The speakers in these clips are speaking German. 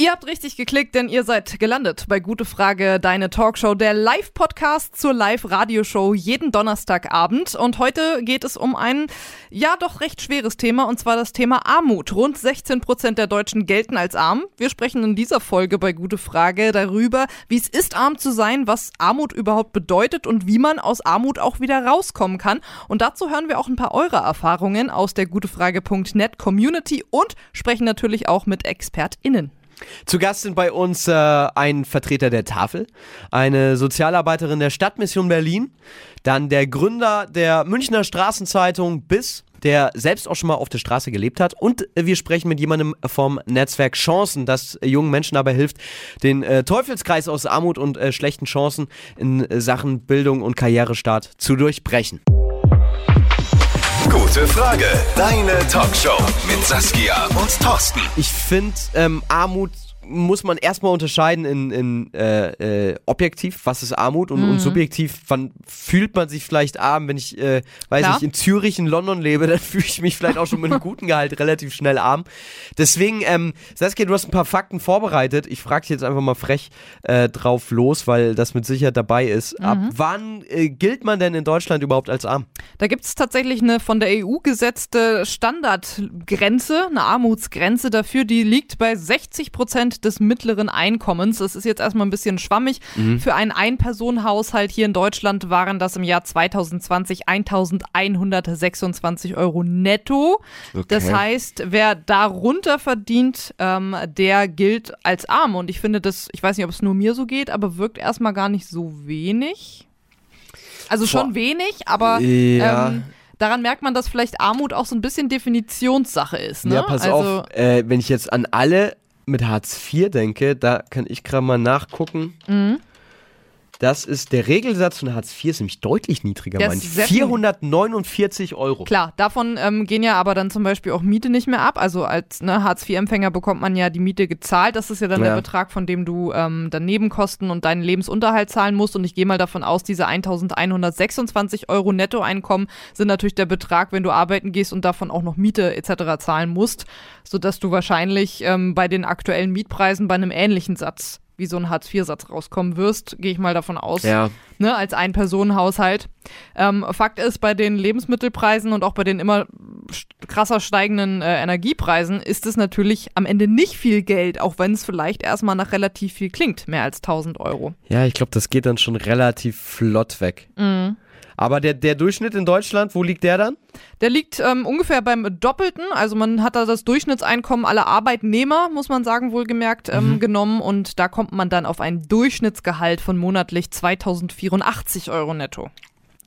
Ihr habt richtig geklickt, denn ihr seid gelandet bei Gute Frage, deine Talkshow, der Live-Podcast zur Live-Radioshow jeden Donnerstagabend. Und heute geht es um ein, ja, doch recht schweres Thema, und zwar das Thema Armut. Rund 16 Prozent der Deutschen gelten als arm. Wir sprechen in dieser Folge bei Gute Frage darüber, wie es ist, arm zu sein, was Armut überhaupt bedeutet und wie man aus Armut auch wieder rauskommen kann. Und dazu hören wir auch ein paar eurer Erfahrungen aus der gutefrage.net Community und sprechen natürlich auch mit ExpertInnen. Zu Gast sind bei uns äh, ein Vertreter der Tafel, eine Sozialarbeiterin der Stadtmission Berlin, dann der Gründer der Münchner Straßenzeitung BIS, der selbst auch schon mal auf der Straße gelebt hat. Und wir sprechen mit jemandem vom Netzwerk Chancen, das jungen Menschen dabei hilft, den äh, Teufelskreis aus Armut und äh, schlechten Chancen in Sachen Bildung und Karrierestart zu durchbrechen. Gute Frage. Deine Talkshow mit Saskia und Thorsten. Ich finde, ähm, Armut muss man erstmal unterscheiden in, in äh, äh, objektiv, was ist Armut und, mhm. und subjektiv, wann fühlt man sich vielleicht arm, wenn ich, äh, weiß Klar. nicht, in Zürich, in London lebe, dann fühle ich mich vielleicht auch schon mit einem guten Gehalt relativ schnell arm. Deswegen, ähm, Saskia, du hast ein paar Fakten vorbereitet. Ich frage dich jetzt einfach mal frech äh, drauf los, weil das mit Sicherheit dabei ist. Mhm. Ab wann äh, gilt man denn in Deutschland überhaupt als arm? Da gibt es tatsächlich eine von der EU gesetzte Standardgrenze, eine Armutsgrenze dafür, die liegt bei 60 Prozent des mittleren Einkommens. Das ist jetzt erstmal ein bisschen schwammig. Mhm. Für einen Ein-Personen-Haushalt hier in Deutschland waren das im Jahr 2020 1126 Euro netto. Okay. Das heißt, wer darunter verdient, ähm, der gilt als arm. Und ich finde das, ich weiß nicht, ob es nur mir so geht, aber wirkt erstmal gar nicht so wenig. Also schon Boah. wenig, aber ja. ähm, daran merkt man, dass vielleicht Armut auch so ein bisschen Definitionssache ist. Ne? Ja, pass also, auf, äh, wenn ich jetzt an alle mit Hartz IV denke, da kann ich gerade mal nachgucken. Mhm. Das ist der Regelsatz von Hartz IV ist nämlich deutlich niedriger, meine ich. 449 Euro. Klar, davon ähm, gehen ja aber dann zum Beispiel auch Miete nicht mehr ab. Also als ne, Hartz IV-Empfänger bekommt man ja die Miete gezahlt. Das ist ja dann ja. der Betrag, von dem du ähm, dann Nebenkosten und deinen Lebensunterhalt zahlen musst. Und ich gehe mal davon aus, diese 1126 Euro Nettoeinkommen sind natürlich der Betrag, wenn du arbeiten gehst und davon auch noch Miete etc. zahlen musst, sodass du wahrscheinlich ähm, bei den aktuellen Mietpreisen bei einem ähnlichen Satz wie so ein Hartz-IV-Satz rauskommen wirst, gehe ich mal davon aus, ja. ne, als Ein-Personen-Haushalt. Ähm, Fakt ist, bei den Lebensmittelpreisen und auch bei den immer krasser steigenden äh, Energiepreisen ist es natürlich am Ende nicht viel Geld, auch wenn es vielleicht erstmal nach relativ viel klingt, mehr als 1000 Euro. Ja, ich glaube, das geht dann schon relativ flott weg. Mhm. Aber der, der Durchschnitt in Deutschland, wo liegt der dann? Der liegt ähm, ungefähr beim Doppelten. Also man hat da das Durchschnittseinkommen aller Arbeitnehmer, muss man sagen, wohlgemerkt, ähm, mhm. genommen. Und da kommt man dann auf ein Durchschnittsgehalt von monatlich 2084 Euro netto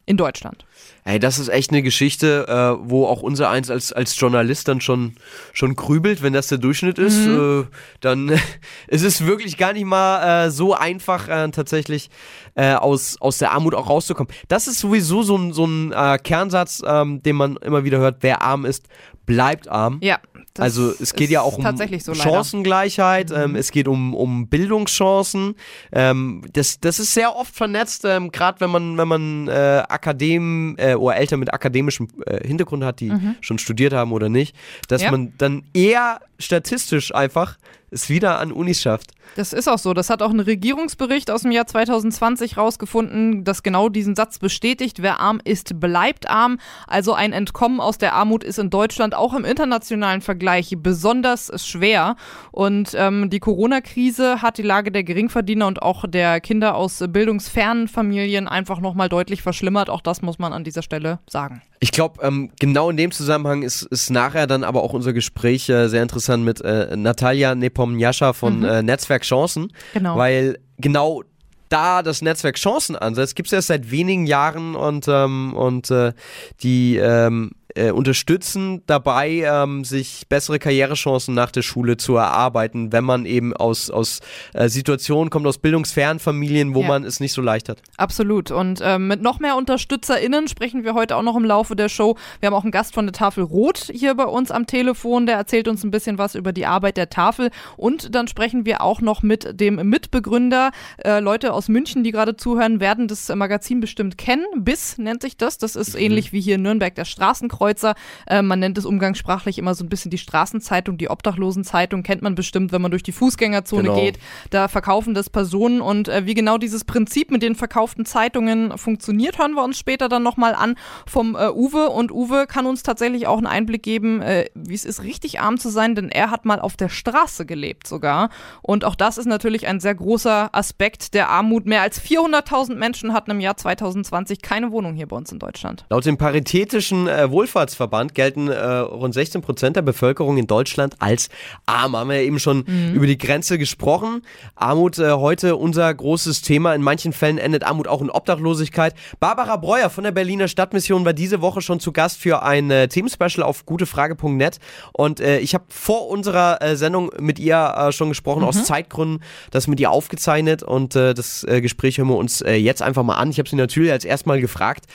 in Deutschland. Ey, das ist echt eine Geschichte, äh, wo auch unser eins als, als Journalist dann schon, schon grübelt, wenn das der Durchschnitt ist. Mhm. Äh, dann ist es wirklich gar nicht mal äh, so einfach, äh, tatsächlich äh, aus, aus der Armut auch rauszukommen. Das ist sowieso so ein, so ein äh, Kernsatz, ähm, den man immer wieder hört, wer arm ist, bleibt arm. Ja. Also es geht ja auch um so, Chancengleichheit, mhm. ähm, es geht um, um Bildungschancen. Ähm, das, das ist sehr oft vernetzt, ähm, gerade wenn man, wenn man äh, Akadem äh, oder Eltern mit akademischem äh, Hintergrund hat, die mhm. schon studiert haben oder nicht, dass ja. man dann eher statistisch einfach es wieder an Unis schafft. Das ist auch so. Das hat auch ein Regierungsbericht aus dem Jahr 2020 rausgefunden, das genau diesen Satz bestätigt. Wer arm ist, bleibt arm. Also ein Entkommen aus der Armut ist in Deutschland auch im internationalen Vergleich besonders schwer. Und ähm, die Corona-Krise hat die Lage der Geringverdiener und auch der Kinder aus bildungsfernen Familien einfach nochmal deutlich verschlimmert. Auch das muss man an dieser Stelle sagen. Ich glaube, ähm, genau in dem Zusammenhang ist, ist nachher dann aber auch unser Gespräch äh, sehr interessant mit äh, Natalia Nepomniascha von mhm. äh, Netzwerk Chancen. Genau. Weil genau da das Netzwerk Chancen ansetzt, gibt es erst seit wenigen Jahren und, ähm, und äh, die ähm, äh, unterstützen dabei, ähm, sich bessere Karrierechancen nach der Schule zu erarbeiten, wenn man eben aus, aus äh, Situationen kommt, aus bildungsfernen Familien, wo ja. man es nicht so leicht hat. Absolut. Und ähm, mit noch mehr UnterstützerInnen sprechen wir heute auch noch im Laufe der Show. Wir haben auch einen Gast von der Tafel Rot hier bei uns am Telefon, der erzählt uns ein bisschen was über die Arbeit der Tafel. Und dann sprechen wir auch noch mit dem Mitbegründer. Äh, Leute aus München, die gerade zuhören, werden das Magazin bestimmt kennen. BIS nennt sich das. Das ist mhm. ähnlich wie hier in Nürnberg der Straßenkreuz. Hakenkreuzer. Äh, man nennt es umgangssprachlich immer so ein bisschen die Straßenzeitung, die Obdachlosenzeitung, kennt man bestimmt, wenn man durch die Fußgängerzone genau. geht. Da verkaufen das Personen und äh, wie genau dieses Prinzip mit den verkauften Zeitungen funktioniert, hören wir uns später dann nochmal an vom äh, Uwe. Und Uwe kann uns tatsächlich auch einen Einblick geben, äh, wie es ist, richtig arm zu sein, denn er hat mal auf der Straße gelebt sogar. Und auch das ist natürlich ein sehr großer Aspekt der Armut. Mehr als 400.000 Menschen hatten im Jahr 2020 keine Wohnung hier bei uns in Deutschland. Laut dem Paritätischen äh, Wohlfahrtsverband gelten äh, rund 16 Prozent der Bevölkerung in Deutschland als arm. Haben wir ja eben schon mhm. über die Grenze gesprochen. Armut äh, heute unser großes Thema. In manchen Fällen endet Armut auch in Obdachlosigkeit. Barbara Breuer von der Berliner Stadtmission war diese Woche schon zu Gast für ein äh, Themenspecial auf gutefrage.net. Und äh, ich habe vor unserer äh, Sendung mit ihr äh, schon gesprochen, mhm. aus Zeitgründen, das mit ihr aufgezeichnet. Und äh, das äh, Gespräch hören wir uns jetzt einfach mal an. Ich habe sie natürlich als erstmal gefragt,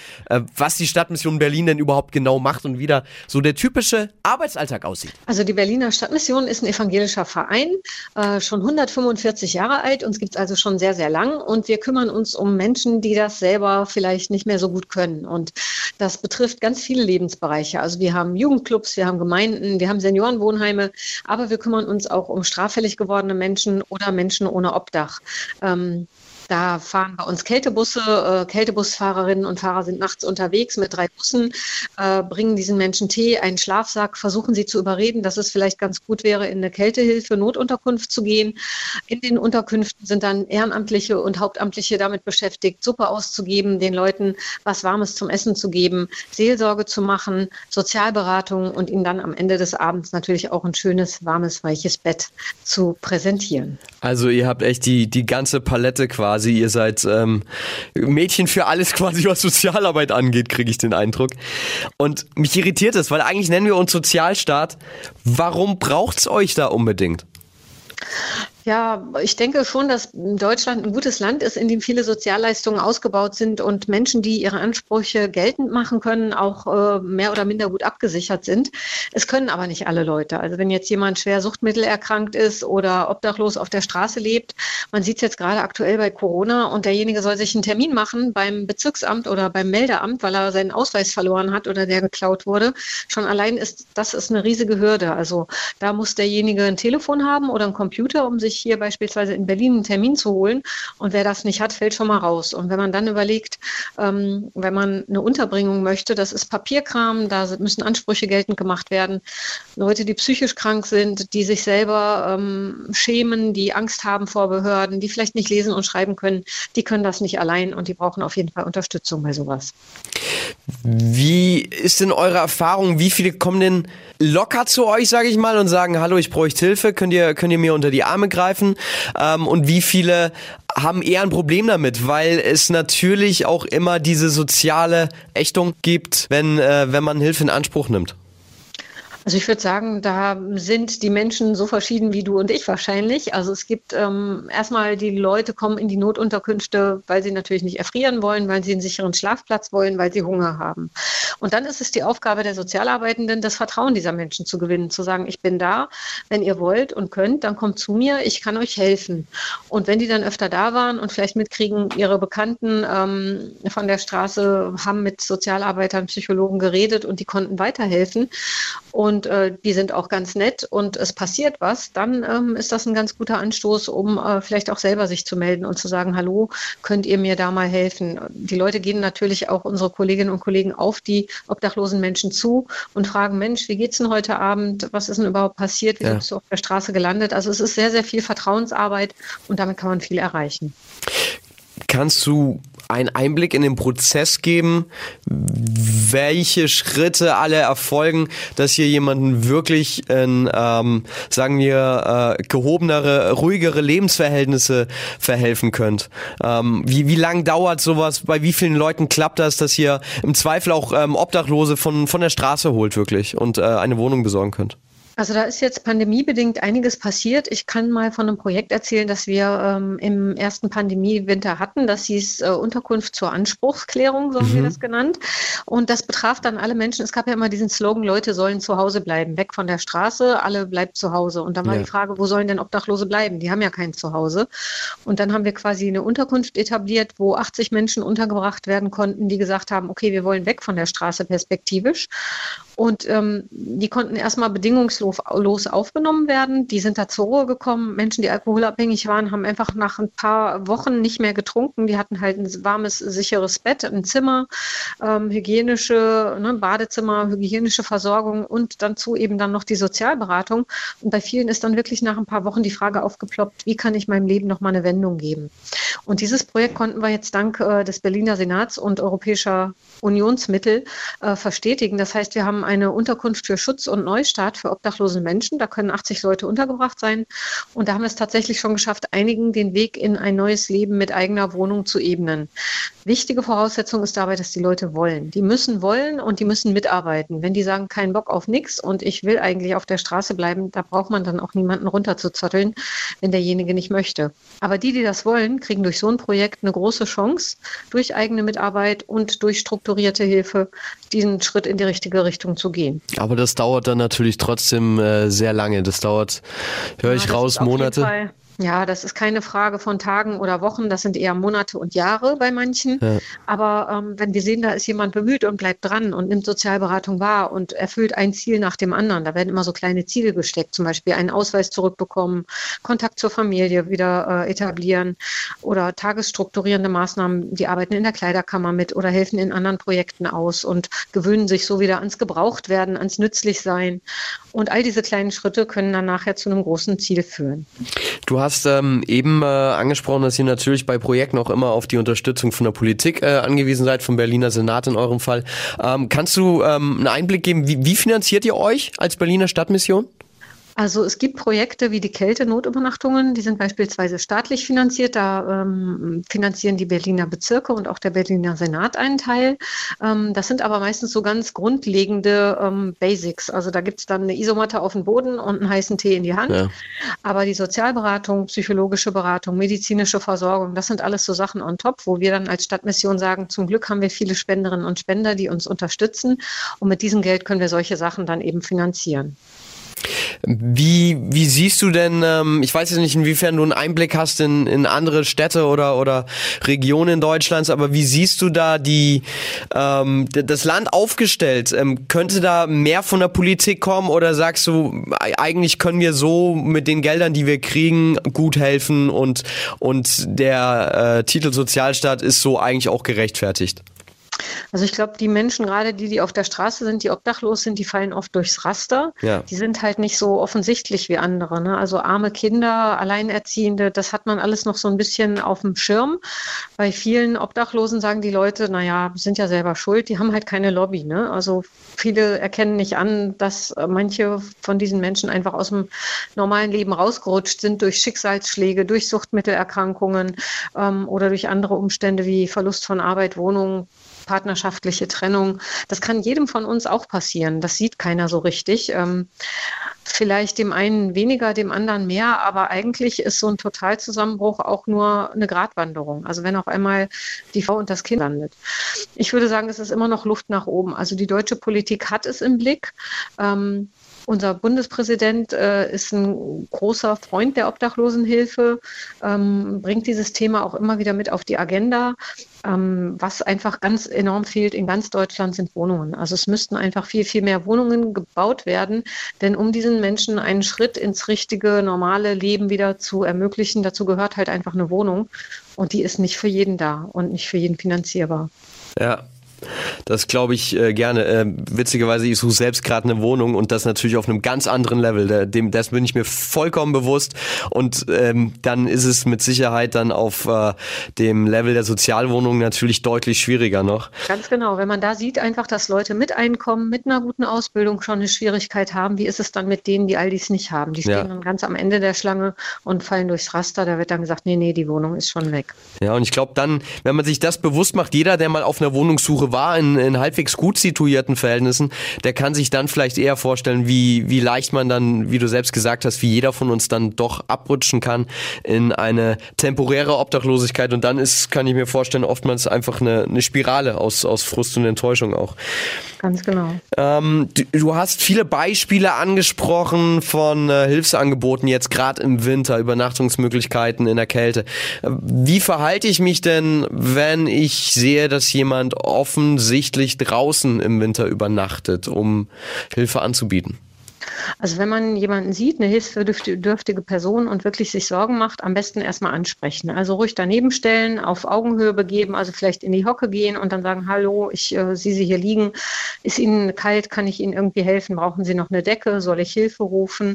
was die Stadtmission Berlin denn überhaupt genau macht und wie da so der typische Arbeitsalltag aussieht. Also die Berliner Stadtmission ist ein evangelischer Verein, äh, schon 145 Jahre alt. Uns gibt es also schon sehr, sehr lang. Und wir kümmern uns um Menschen, die das selber vielleicht nicht mehr so gut können. Und das betrifft ganz viele Lebensbereiche. Also wir haben Jugendclubs, wir haben Gemeinden, wir haben Seniorenwohnheime, aber wir kümmern uns auch um straffällig gewordene Menschen oder Menschen ohne Obdach. Ähm, da fahren bei uns Kältebusse. Äh, Kältebusfahrerinnen und Fahrer sind nachts unterwegs mit drei Bussen, äh, bringen diesen Menschen Tee, einen Schlafsack, versuchen sie zu überreden, dass es vielleicht ganz gut wäre, in eine Kältehilfe, Notunterkunft zu gehen. In den Unterkünften sind dann Ehrenamtliche und Hauptamtliche damit beschäftigt, Suppe auszugeben, den Leuten was Warmes zum Essen zu geben, Seelsorge zu machen, Sozialberatung und ihnen dann am Ende des Abends natürlich auch ein schönes, warmes, weiches Bett zu präsentieren. Also ihr habt echt die, die ganze Palette quasi quasi. Ihr seid ähm, Mädchen für alles quasi, was Sozialarbeit angeht, kriege ich den Eindruck. Und mich irritiert es, weil eigentlich nennen wir uns Sozialstaat. Warum braucht es euch da unbedingt? Ja, ich denke schon, dass Deutschland ein gutes Land ist, in dem viele Sozialleistungen ausgebaut sind und Menschen, die ihre Ansprüche geltend machen können, auch äh, mehr oder minder gut abgesichert sind. Es können aber nicht alle Leute. Also wenn jetzt jemand schwer suchtmittelerkrankt ist oder obdachlos auf der Straße lebt, man sieht es jetzt gerade aktuell bei Corona und derjenige soll sich einen Termin machen beim Bezirksamt oder beim Meldeamt, weil er seinen Ausweis verloren hat oder der geklaut wurde. Schon allein ist das ist eine riesige Hürde. Also da muss derjenige ein Telefon haben oder einen Computer, um sich hier beispielsweise in Berlin einen Termin zu holen. Und wer das nicht hat, fällt schon mal raus. Und wenn man dann überlegt, ähm, wenn man eine Unterbringung möchte, das ist Papierkram, da müssen Ansprüche geltend gemacht werden. Leute, die psychisch krank sind, die sich selber ähm, schämen, die Angst haben vor Behörden, die vielleicht nicht lesen und schreiben können, die können das nicht allein und die brauchen auf jeden Fall Unterstützung bei sowas. Wie ist denn eure Erfahrung? Wie viele kommen denn locker zu euch, sage ich mal, und sagen, hallo, ich bräuchte Hilfe, könnt ihr, könnt ihr mir unter die Arme greifen? Ähm, und wie viele haben eher ein Problem damit, weil es natürlich auch immer diese soziale Ächtung gibt, wenn, äh, wenn man Hilfe in Anspruch nimmt? Also ich würde sagen, da sind die Menschen so verschieden wie du und ich wahrscheinlich. Also es gibt ähm, erstmal die Leute kommen in die Notunterkünfte, weil sie natürlich nicht erfrieren wollen, weil sie einen sicheren Schlafplatz wollen, weil sie Hunger haben. Und dann ist es die Aufgabe der Sozialarbeitenden, das Vertrauen dieser Menschen zu gewinnen, zu sagen, ich bin da, wenn ihr wollt und könnt, dann kommt zu mir, ich kann euch helfen. Und wenn die dann öfter da waren und vielleicht mitkriegen, ihre Bekannten ähm, von der Straße haben mit Sozialarbeitern, Psychologen geredet und die konnten weiterhelfen und äh, die sind auch ganz nett und es passiert was, dann ähm, ist das ein ganz guter Anstoß, um äh, vielleicht auch selber sich zu melden und zu sagen, hallo, könnt ihr mir da mal helfen? Die Leute gehen natürlich auch unsere Kolleginnen und Kollegen auf die obdachlosen Menschen zu und fragen, Mensch, wie geht's denn heute Abend? Was ist denn überhaupt passiert? Wie ja. bist du auf der Straße gelandet? Also es ist sehr, sehr viel Vertrauensarbeit und damit kann man viel erreichen. Kannst du einen Einblick in den Prozess geben, welche Schritte alle erfolgen, dass ihr jemanden wirklich in, ähm, sagen wir, äh, gehobenere, ruhigere Lebensverhältnisse verhelfen könnt? Ähm, wie, wie lang dauert sowas? Bei wie vielen Leuten klappt das, dass ihr im Zweifel auch ähm, Obdachlose von, von der Straße holt wirklich und äh, eine Wohnung besorgen könnt? Also da ist jetzt pandemiebedingt einiges passiert. Ich kann mal von einem Projekt erzählen, das wir ähm, im ersten Pandemiewinter hatten. Das hieß äh, Unterkunft zur Anspruchsklärung, so haben mhm. wir das genannt. Und das betraf dann alle Menschen. Es gab ja immer diesen Slogan, Leute sollen zu Hause bleiben, weg von der Straße, alle bleibt zu Hause. Und dann war ja. die Frage, wo sollen denn Obdachlose bleiben? Die haben ja kein Zuhause. Und dann haben wir quasi eine Unterkunft etabliert, wo 80 Menschen untergebracht werden konnten, die gesagt haben, okay, wir wollen weg von der Straße perspektivisch. Und ähm, die konnten erstmal bedingungslos aufgenommen werden. Die sind da zur Ruhe gekommen. Menschen, die alkoholabhängig waren, haben einfach nach ein paar Wochen nicht mehr getrunken. Die hatten halt ein warmes, sicheres Bett, ein Zimmer, ähm, hygienische ne, Badezimmer, hygienische Versorgung und dazu eben dann noch die Sozialberatung. Und bei vielen ist dann wirklich nach ein paar Wochen die Frage aufgeploppt, wie kann ich meinem Leben nochmal eine Wendung geben? Und dieses Projekt konnten wir jetzt dank äh, des Berliner Senats und europäischer Unionsmittel äh, verstetigen. Das heißt, wir haben eine Unterkunft für Schutz und Neustart für obdachlose Menschen. Da können 80 Leute untergebracht sein. Und da haben wir es tatsächlich schon geschafft, einigen den Weg in ein neues Leben mit eigener Wohnung zu ebnen. Wichtige Voraussetzung ist dabei, dass die Leute wollen. Die müssen wollen und die müssen mitarbeiten. Wenn die sagen, kein Bock auf nichts und ich will eigentlich auf der Straße bleiben, da braucht man dann auch niemanden runterzuzotteln, wenn derjenige nicht möchte. Aber die, die das wollen, kriegen durch so ein Projekt eine große Chance, durch eigene Mitarbeit und durch strukturierte Hilfe diesen Schritt in die richtige Richtung zu gehen. Aber das dauert dann natürlich trotzdem äh, sehr lange. Das dauert, höre ich ja, raus, Monate. Ja, das ist keine Frage von Tagen oder Wochen, das sind eher Monate und Jahre bei manchen. Ja. Aber ähm, wenn wir sehen, da ist jemand bemüht und bleibt dran und nimmt Sozialberatung wahr und erfüllt ein Ziel nach dem anderen, da werden immer so kleine Ziele gesteckt, zum Beispiel einen Ausweis zurückbekommen, Kontakt zur Familie wieder äh, etablieren oder tagesstrukturierende Maßnahmen, die arbeiten in der Kleiderkammer mit oder helfen in anderen Projekten aus und gewöhnen sich so wieder ans Gebrauchtwerden, ans Nützlichsein. Und all diese kleinen Schritte können dann nachher zu einem großen Ziel führen. Du hast ähm, eben äh, angesprochen, dass ihr natürlich bei Projekten auch immer auf die Unterstützung von der Politik äh, angewiesen seid, vom Berliner Senat in eurem Fall. Ähm, kannst du ähm, einen Einblick geben, wie, wie finanziert ihr euch als Berliner Stadtmission? Also es gibt Projekte wie die Kältenotübernachtungen, die sind beispielsweise staatlich finanziert. Da ähm, finanzieren die Berliner Bezirke und auch der Berliner Senat einen Teil. Ähm, das sind aber meistens so ganz grundlegende ähm, Basics. Also da gibt es dann eine Isomatte auf dem Boden und einen heißen Tee in die Hand. Ja. Aber die Sozialberatung, psychologische Beratung, medizinische Versorgung, das sind alles so Sachen on top, wo wir dann als Stadtmission sagen, zum Glück haben wir viele Spenderinnen und Spender, die uns unterstützen. Und mit diesem Geld können wir solche Sachen dann eben finanzieren. Wie, wie siehst du denn, ähm, ich weiß jetzt nicht, inwiefern du einen Einblick hast in, in andere Städte oder, oder Regionen Deutschlands, aber wie siehst du da die, ähm, das Land aufgestellt? Ähm, könnte da mehr von der Politik kommen oder sagst du, eigentlich können wir so mit den Geldern, die wir kriegen, gut helfen und, und der äh, Titel Sozialstaat ist so eigentlich auch gerechtfertigt? Also ich glaube, die Menschen, gerade die, die auf der Straße sind, die obdachlos sind, die fallen oft durchs Raster. Ja. Die sind halt nicht so offensichtlich wie andere. Ne? Also arme Kinder, Alleinerziehende, das hat man alles noch so ein bisschen auf dem Schirm. Bei vielen Obdachlosen sagen die Leute, naja, sind ja selber schuld, die haben halt keine Lobby. Ne? Also viele erkennen nicht an, dass manche von diesen Menschen einfach aus dem normalen Leben rausgerutscht sind durch Schicksalsschläge, durch Suchtmittelerkrankungen ähm, oder durch andere Umstände wie Verlust von Arbeit, Wohnung, partnerschaftliche Trennung. Das kann jedem von uns auch passieren. Das sieht keiner so richtig. Ähm, vielleicht dem einen weniger, dem anderen mehr, aber eigentlich ist so ein Totalzusammenbruch auch nur eine Gratwanderung. Also wenn auf einmal die Frau und das Kind landet. Ich würde sagen, es ist immer noch Luft nach oben. Also die deutsche Politik hat es im Blick. Ähm, unser Bundespräsident äh, ist ein großer Freund der Obdachlosenhilfe, ähm, bringt dieses Thema auch immer wieder mit auf die Agenda. Ähm, was einfach ganz enorm fehlt in ganz Deutschland sind Wohnungen. Also es müssten einfach viel, viel mehr Wohnungen gebaut werden, denn um diesen Menschen einen Schritt ins richtige, normale Leben wieder zu ermöglichen, dazu gehört halt einfach eine Wohnung und die ist nicht für jeden da und nicht für jeden finanzierbar. Ja, das glaube ich äh, gerne. Äh, witzigerweise, ich suche selbst gerade eine Wohnung und das natürlich auf einem ganz anderen Level. Dem, das bin ich mir vollkommen bewusst. Und ähm, dann ist es mit Sicherheit dann auf äh, dem Level der Sozialwohnung natürlich deutlich schwieriger noch. Ganz genau. Wenn man da sieht einfach, dass Leute mit Einkommen, mit einer guten Ausbildung schon eine Schwierigkeit haben, wie ist es dann mit denen, die all dies nicht haben? Die stehen ja. dann ganz am Ende der Schlange und fallen durchs Raster. Da wird dann gesagt, nee, nee, die Wohnung ist schon weg. Ja, und ich glaube dann, wenn man sich das bewusst macht, jeder, der mal auf einer Wohnungssuche so war in, in halbwegs gut situierten Verhältnissen, der kann sich dann vielleicht eher vorstellen, wie, wie leicht man dann, wie du selbst gesagt hast, wie jeder von uns dann doch abrutschen kann in eine temporäre Obdachlosigkeit. Und dann ist, kann ich mir vorstellen, oftmals einfach eine, eine Spirale aus, aus Frust und Enttäuschung auch. Ganz genau. Ähm, du, du, hast viele Beispiele angesprochen von äh, Hilfsangeboten jetzt gerade im Winter, Übernachtungsmöglichkeiten in der Kälte. Wie verhalte ich mich denn, wenn ich sehe, dass jemand offensichtlich draußen im Winter übernachtet, um Hilfe anzubieten? Also wenn man jemanden sieht, eine hilfsbedürftige Person und wirklich sich Sorgen macht, am besten erstmal ansprechen. Also ruhig daneben stellen, auf Augenhöhe begeben, also vielleicht in die Hocke gehen und dann sagen, hallo, ich äh, sehe Sie hier liegen. Ist Ihnen kalt? Kann ich Ihnen irgendwie helfen? Brauchen Sie noch eine Decke? Soll ich Hilfe rufen?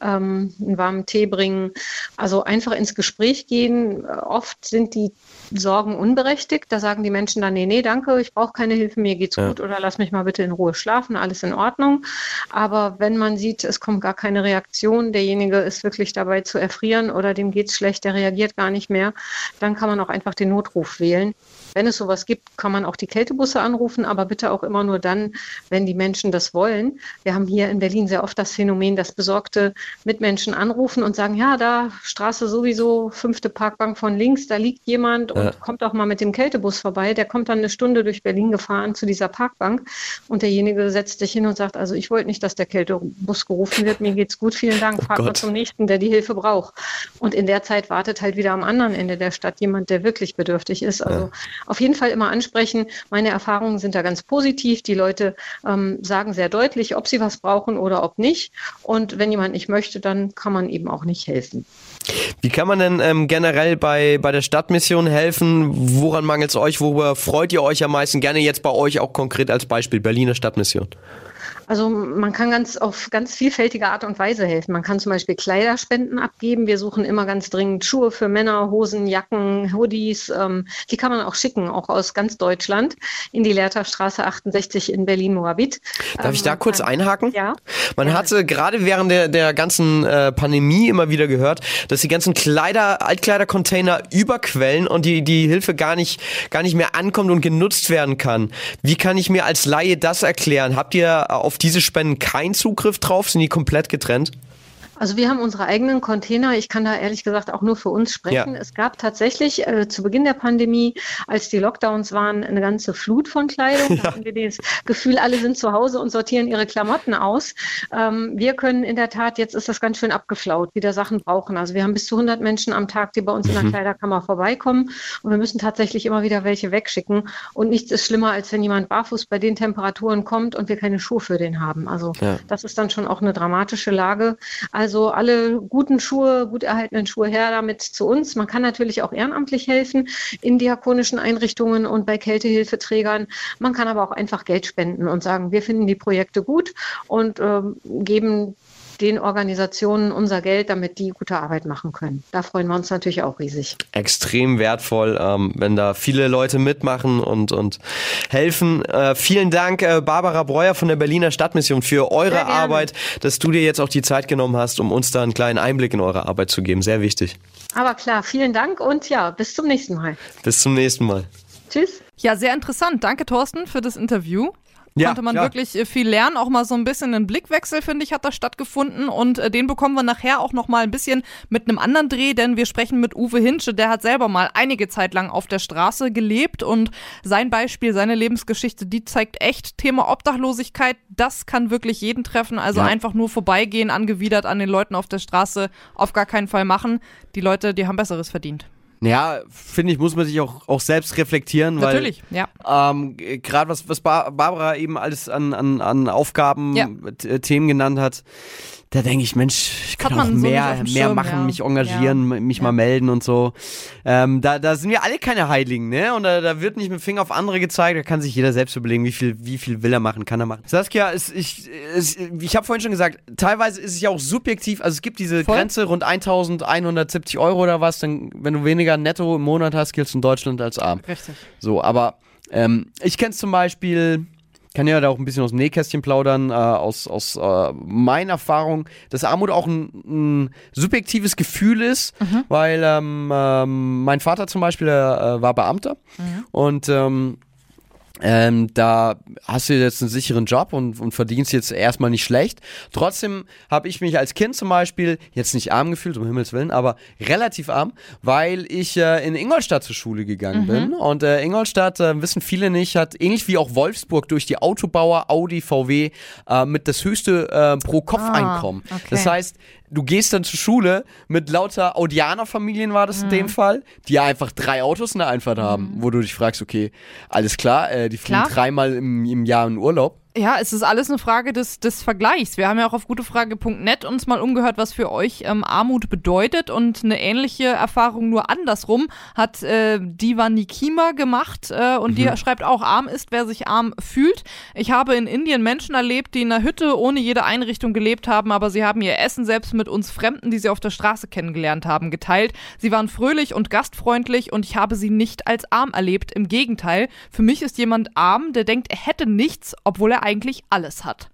Ähm, einen warmen Tee bringen? Also einfach ins Gespräch gehen. Oft sind die Sorgen unberechtigt. Da sagen die Menschen dann, nee, nee, danke, ich brauche keine Hilfe, mir geht's ja. gut oder lass mich mal bitte in Ruhe schlafen, alles in Ordnung. Aber wenn man sieht, es kommt gar keine Reaktion, derjenige ist wirklich dabei zu erfrieren oder dem geht's schlecht, der reagiert gar nicht mehr, dann kann man auch einfach den Notruf wählen. Wenn es sowas gibt, kann man auch die Kältebusse anrufen, aber bitte auch immer nur dann, wenn die Menschen das wollen. Wir haben hier in Berlin sehr oft das Phänomen, dass besorgte Mitmenschen anrufen und sagen, ja, da Straße sowieso, fünfte Parkbank von links, da liegt jemand und ja. kommt auch mal mit dem Kältebus vorbei. Der kommt dann eine Stunde durch Berlin gefahren zu dieser Parkbank und derjenige setzt sich hin und sagt, also ich wollte nicht, dass der Kältebus gerufen wird, mir geht's gut, vielen Dank, oh fahrt mal zum nächsten, der die Hilfe braucht. Und in der Zeit wartet halt wieder am anderen Ende der Stadt jemand, der wirklich bedürftig ist. Also ja auf jeden Fall immer ansprechen. Meine Erfahrungen sind da ganz positiv. Die Leute ähm, sagen sehr deutlich, ob sie was brauchen oder ob nicht. Und wenn jemand nicht möchte, dann kann man eben auch nicht helfen. Wie kann man denn ähm, generell bei, bei der Stadtmission helfen? Woran mangelt es euch? Worüber freut ihr euch am meisten? Gerne jetzt bei euch auch konkret als Beispiel Berliner Stadtmission. Also man kann ganz auf ganz vielfältige Art und Weise helfen. Man kann zum Beispiel Kleiderspenden abgeben. Wir suchen immer ganz dringend Schuhe für Männer, Hosen, Jacken, Hoodies. Ähm, die kann man auch schicken, auch aus ganz Deutschland, in die Lehrterstraße 68 in Berlin-Moabit. Darf ähm, ich da kurz einhaken? Ja. Man ja. hatte gerade während der, der ganzen äh, Pandemie immer wieder gehört, dass die ganzen Kleider, Altkleidercontainer überquellen und die, die Hilfe gar nicht, gar nicht mehr ankommt und genutzt werden kann. Wie kann ich mir als Laie das erklären? Habt ihr auf auf diese Spenden keinen Zugriff drauf? Sind die komplett getrennt? Also wir haben unsere eigenen Container. Ich kann da ehrlich gesagt auch nur für uns sprechen. Ja. Es gab tatsächlich äh, zu Beginn der Pandemie, als die Lockdowns waren, eine ganze Flut von Kleidung. Da hatten wir das Gefühl, alle sind zu Hause und sortieren ihre Klamotten aus. Ähm, wir können in der Tat, jetzt ist das ganz schön abgeflaut, wieder Sachen brauchen. Also wir haben bis zu 100 Menschen am Tag, die bei uns mhm. in der mhm. Kleiderkammer vorbeikommen. Und wir müssen tatsächlich immer wieder welche wegschicken. Und nichts ist schlimmer, als wenn jemand barfuß bei den Temperaturen kommt und wir keine Schuhe für den haben. Also ja. das ist dann schon auch eine dramatische Lage. Also also alle guten Schuhe, gut erhaltenen Schuhe her damit zu uns. Man kann natürlich auch ehrenamtlich helfen in diakonischen Einrichtungen und bei Kältehilfeträgern. Man kann aber auch einfach Geld spenden und sagen, wir finden die Projekte gut und äh, geben den Organisationen unser Geld, damit die gute Arbeit machen können. Da freuen wir uns natürlich auch riesig. Extrem wertvoll, ähm, wenn da viele Leute mitmachen und, und helfen. Äh, vielen Dank, äh, Barbara Breuer von der Berliner Stadtmission, für eure Arbeit, dass du dir jetzt auch die Zeit genommen hast, um uns da einen kleinen Einblick in eure Arbeit zu geben. Sehr wichtig. Aber klar, vielen Dank und ja, bis zum nächsten Mal. Bis zum nächsten Mal. Tschüss. Ja, sehr interessant. Danke, Thorsten, für das Interview ja, konnte man ja. wirklich äh, viel lernen. Auch mal so ein bisschen ein Blickwechsel, finde ich, hat da stattgefunden. Und äh, den bekommen wir nachher auch noch mal ein bisschen mit einem anderen Dreh, denn wir sprechen mit Uwe Hinsche. Der hat selber mal einige Zeit lang auf der Straße gelebt und sein Beispiel, seine Lebensgeschichte, die zeigt echt Thema Obdachlosigkeit. Das kann wirklich jeden treffen. Also ja. einfach nur vorbeigehen, angewidert an den Leuten auf der Straße, auf gar keinen Fall machen. Die Leute, die haben Besseres verdient. Ja, finde ich, muss man sich auch, auch selbst reflektieren, Natürlich, weil ja. ähm, gerade was, was Barbara eben alles an, an, an Aufgaben, ja. Themen genannt hat, da denke ich, Mensch, ich kann auch mehr, so mehr machen, ja. mich engagieren, ja. mich ja. mal melden und so. Ähm, da, da sind wir alle keine Heiligen, ne? Und da, da wird nicht mit dem Finger auf andere gezeigt, da kann sich jeder selbst überlegen, wie viel, wie viel will er machen, kann er machen. Saskia, ist, ich, ist, ich habe vorhin schon gesagt, teilweise ist es ja auch subjektiv, also es gibt diese Voll? Grenze rund 1170 Euro oder was, dann, wenn du weniger netto im Monat hast, giltst du in Deutschland als arm. Richtig. So, aber ähm, ich kenne zum Beispiel kann ja da auch ein bisschen aus dem Nähkästchen plaudern, äh, aus, aus äh, meiner Erfahrung, dass Armut auch ein, ein subjektives Gefühl ist, mhm. weil ähm, ähm, mein Vater zum Beispiel äh, war Beamter mhm. und ähm, ähm, da hast du jetzt einen sicheren Job und, und verdienst jetzt erstmal nicht schlecht. Trotzdem habe ich mich als Kind zum Beispiel jetzt nicht arm gefühlt, um Himmels Willen, aber relativ arm, weil ich äh, in Ingolstadt zur Schule gegangen mhm. bin. Und äh, Ingolstadt, äh, wissen viele nicht, hat ähnlich wie auch Wolfsburg durch die Autobauer Audi, VW äh, mit das höchste äh, Pro-Kopf-Einkommen. Ah, okay. Das heißt, du gehst dann zur Schule mit lauter Audianer-Familien war das mhm. in dem Fall, die einfach drei Autos in der Einfahrt haben, mhm. wo du dich fragst, okay, alles klar, äh, die fliegen klar. dreimal im, im Jahr in Urlaub. Ja, es ist alles eine Frage des, des Vergleichs. Wir haben ja auch auf gutefrage.net uns mal umgehört, was für euch ähm, Armut bedeutet. Und eine ähnliche Erfahrung nur andersrum hat äh, Diva Nikima gemacht. Äh, und mhm. die schreibt auch, arm ist, wer sich arm fühlt. Ich habe in Indien Menschen erlebt, die in einer Hütte ohne jede Einrichtung gelebt haben, aber sie haben ihr Essen selbst mit uns Fremden, die sie auf der Straße kennengelernt haben, geteilt. Sie waren fröhlich und gastfreundlich und ich habe sie nicht als arm erlebt. Im Gegenteil, für mich ist jemand arm, der denkt, er hätte nichts, obwohl er eigentlich alles hat.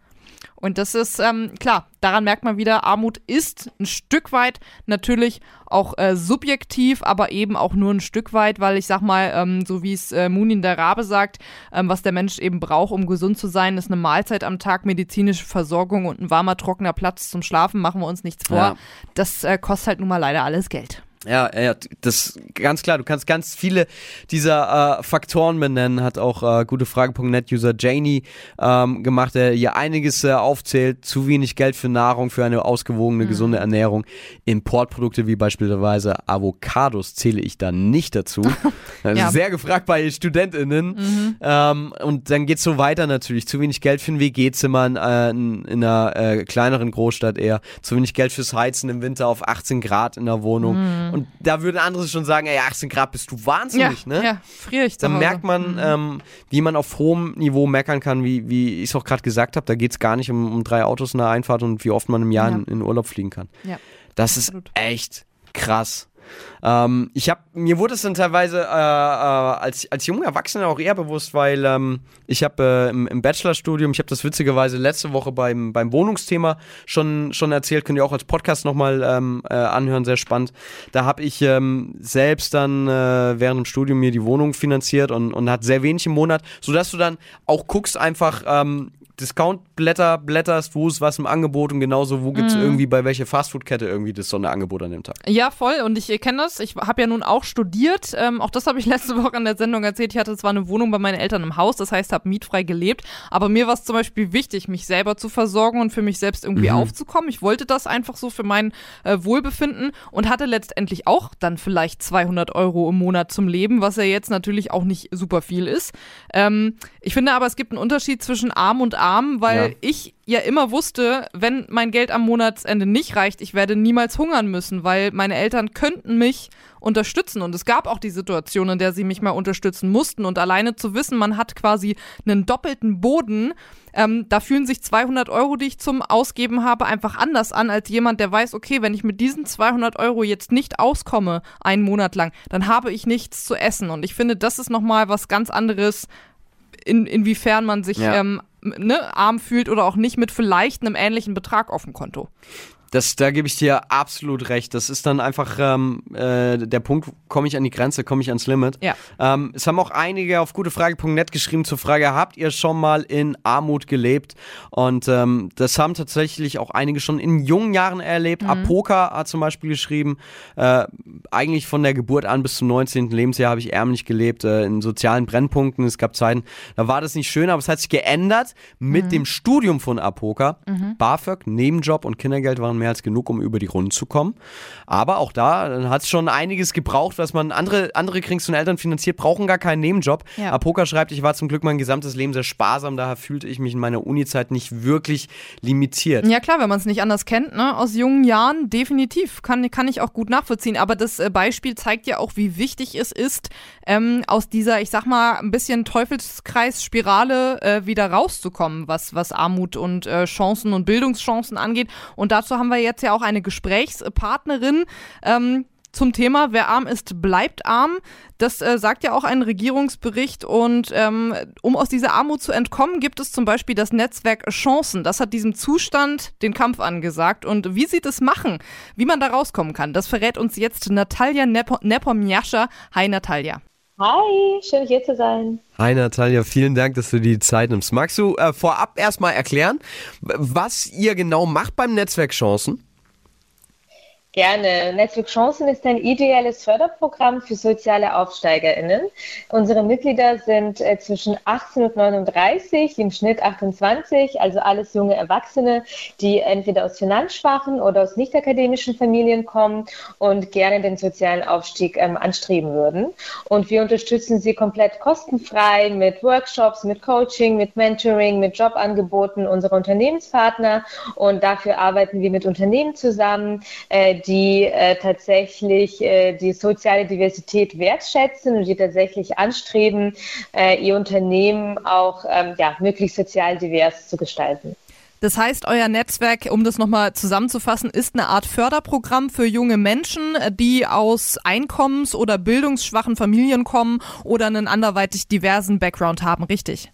Und das ist ähm, klar, daran merkt man wieder, Armut ist ein Stück weit natürlich auch äh, subjektiv, aber eben auch nur ein Stück weit, weil ich sag mal, ähm, so wie es äh, Munin der Rabe sagt, ähm, was der Mensch eben braucht, um gesund zu sein, ist eine Mahlzeit am Tag, medizinische Versorgung und ein warmer, trockener Platz zum Schlafen, machen wir uns nichts vor. Ja. Das äh, kostet halt nun mal leider alles Geld. Ja, ja, das ganz klar. Du kannst ganz viele dieser äh, Faktoren benennen. Hat auch äh, gute Frage.net-User Janie ähm, gemacht, der hier einiges äh, aufzählt. Zu wenig Geld für Nahrung, für eine ausgewogene, mhm. gesunde Ernährung. Importprodukte wie beispielsweise Avocados zähle ich da nicht dazu. ja. Sehr gefragt bei StudentInnen. Mhm. Ähm, und dann geht's so weiter natürlich. Zu wenig Geld für ein WG-Zimmer in, äh, in, einer äh, kleineren Großstadt eher. Zu wenig Geld fürs Heizen im Winter auf 18 Grad in der Wohnung. Mhm. Mhm. Und da würden andere schon sagen, ey, 18 Grad bist du wahnsinnig, ja, ne? Ja, friere ich Dann merkt man, mhm. ähm, wie man auf hohem Niveau meckern kann, wie, wie ich es auch gerade gesagt habe. Da geht es gar nicht um, um drei Autos in der Einfahrt und wie oft man im Jahr ja. in, in, Urlaub fliegen kann. Ja. Das Absolut. ist echt krass. Ähm, ich habe mir wurde es dann teilweise äh, äh, als, als junger Erwachsener auch eher bewusst, weil ähm, ich habe äh, im, im Bachelorstudium, ich habe das witzigerweise letzte Woche beim, beim Wohnungsthema schon, schon erzählt, könnt ihr auch als Podcast nochmal ähm, äh, anhören, sehr spannend. Da habe ich ähm, selbst dann äh, während dem Studium mir die Wohnung finanziert und, und hat sehr wenig im Monat, sodass du dann auch guckst einfach, ähm, Discount-Blätter blätterst, wo ist was im Angebot und genauso, wo gibt es mm. irgendwie bei welcher Fastfood-Kette irgendwie das Sonderangebot an dem Tag. Ja, voll. Und ich kenne das. Ich habe ja nun auch studiert. Ähm, auch das habe ich letzte Woche in der Sendung erzählt. Ich hatte zwar eine Wohnung bei meinen Eltern im Haus, das heißt, habe mietfrei gelebt. Aber mir war es zum Beispiel wichtig, mich selber zu versorgen und für mich selbst irgendwie mhm. aufzukommen. Ich wollte das einfach so für mein äh, Wohlbefinden und hatte letztendlich auch dann vielleicht 200 Euro im Monat zum Leben, was ja jetzt natürlich auch nicht super viel ist. Ähm, ich finde aber, es gibt einen Unterschied zwischen arm und arm arm, weil ja. ich ja immer wusste, wenn mein Geld am Monatsende nicht reicht, ich werde niemals hungern müssen, weil meine Eltern könnten mich unterstützen. Und es gab auch die Situation, in der sie mich mal unterstützen mussten. Und alleine zu wissen, man hat quasi einen doppelten Boden, ähm, da fühlen sich 200 Euro, die ich zum Ausgeben habe, einfach anders an als jemand, der weiß, okay, wenn ich mit diesen 200 Euro jetzt nicht auskomme, einen Monat lang, dann habe ich nichts zu essen. Und ich finde, das ist nochmal was ganz anderes, in, inwiefern man sich ja. ähm, ne, arm fühlt oder auch nicht mit vielleicht einem ähnlichen Betrag auf dem Konto. Das, da gebe ich dir absolut recht. Das ist dann einfach ähm, äh, der Punkt, komme ich an die Grenze, komme ich ans Limit. Ja. Ähm, es haben auch einige auf gutefrage.net geschrieben zur Frage, habt ihr schon mal in Armut gelebt? Und ähm, das haben tatsächlich auch einige schon in jungen Jahren erlebt. Mhm. Apoka hat zum Beispiel geschrieben, äh, eigentlich von der Geburt an bis zum 19. Lebensjahr habe ich ärmlich gelebt, äh, in sozialen Brennpunkten. Es gab Zeiten, da war das nicht schön, aber es hat sich geändert mit mhm. dem Studium von Apoka. Mhm. BAföG, Nebenjob und Kindergeld waren mehr als genug, um über die Runden zu kommen. Aber auch da hat es schon einiges gebraucht, was man, andere, andere kriegst und Eltern finanziert, brauchen gar keinen Nebenjob. Ja. Apoka schreibt, ich war zum Glück mein gesamtes Leben sehr sparsam, daher fühlte ich mich in meiner Uni-Zeit nicht wirklich limitiert. Ja klar, wenn man es nicht anders kennt, ne? aus jungen Jahren definitiv, kann, kann ich auch gut nachvollziehen. Aber das äh, Beispiel zeigt ja auch, wie wichtig es ist, ähm, aus dieser, ich sag mal, ein bisschen Teufelskreisspirale äh, wieder rauszukommen, was, was Armut und äh, Chancen und Bildungschancen angeht. Und dazu haben wir jetzt ja auch eine Gesprächspartnerin. Ähm, zum Thema, wer arm ist, bleibt arm. Das äh, sagt ja auch ein Regierungsbericht. Und ähm, um aus dieser Armut zu entkommen, gibt es zum Beispiel das Netzwerk Chancen. Das hat diesem Zustand den Kampf angesagt. Und wie sie das machen, wie man da rauskommen kann, das verrät uns jetzt Natalia Nepomniascha. Hi Natalia. Hi, schön hier zu sein. Hi Natalia, vielen Dank, dass du die Zeit nimmst. Magst du äh, vorab erstmal erklären, was ihr genau macht beim Netzwerk Chancen? Gerne. Netzwerk Chancen ist ein ideelles Förderprogramm für soziale AufsteigerInnen. Unsere Mitglieder sind äh, zwischen 18 und 39, im Schnitt 28, also alles junge Erwachsene, die entweder aus finanzschwachen oder aus nicht akademischen Familien kommen und gerne den sozialen Aufstieg ähm, anstreben würden. Und wir unterstützen sie komplett kostenfrei mit Workshops, mit Coaching, mit Mentoring, mit Jobangeboten unserer Unternehmenspartner. Und dafür arbeiten wir mit Unternehmen zusammen, äh, die äh, tatsächlich äh, die soziale Diversität wertschätzen und die tatsächlich anstreben, äh, ihr Unternehmen auch ähm, ja, möglichst sozial divers zu gestalten. Das heißt, euer Netzwerk, um das nochmal zusammenzufassen, ist eine Art Förderprogramm für junge Menschen, die aus einkommens- oder bildungsschwachen Familien kommen oder einen anderweitig diversen Background haben, richtig?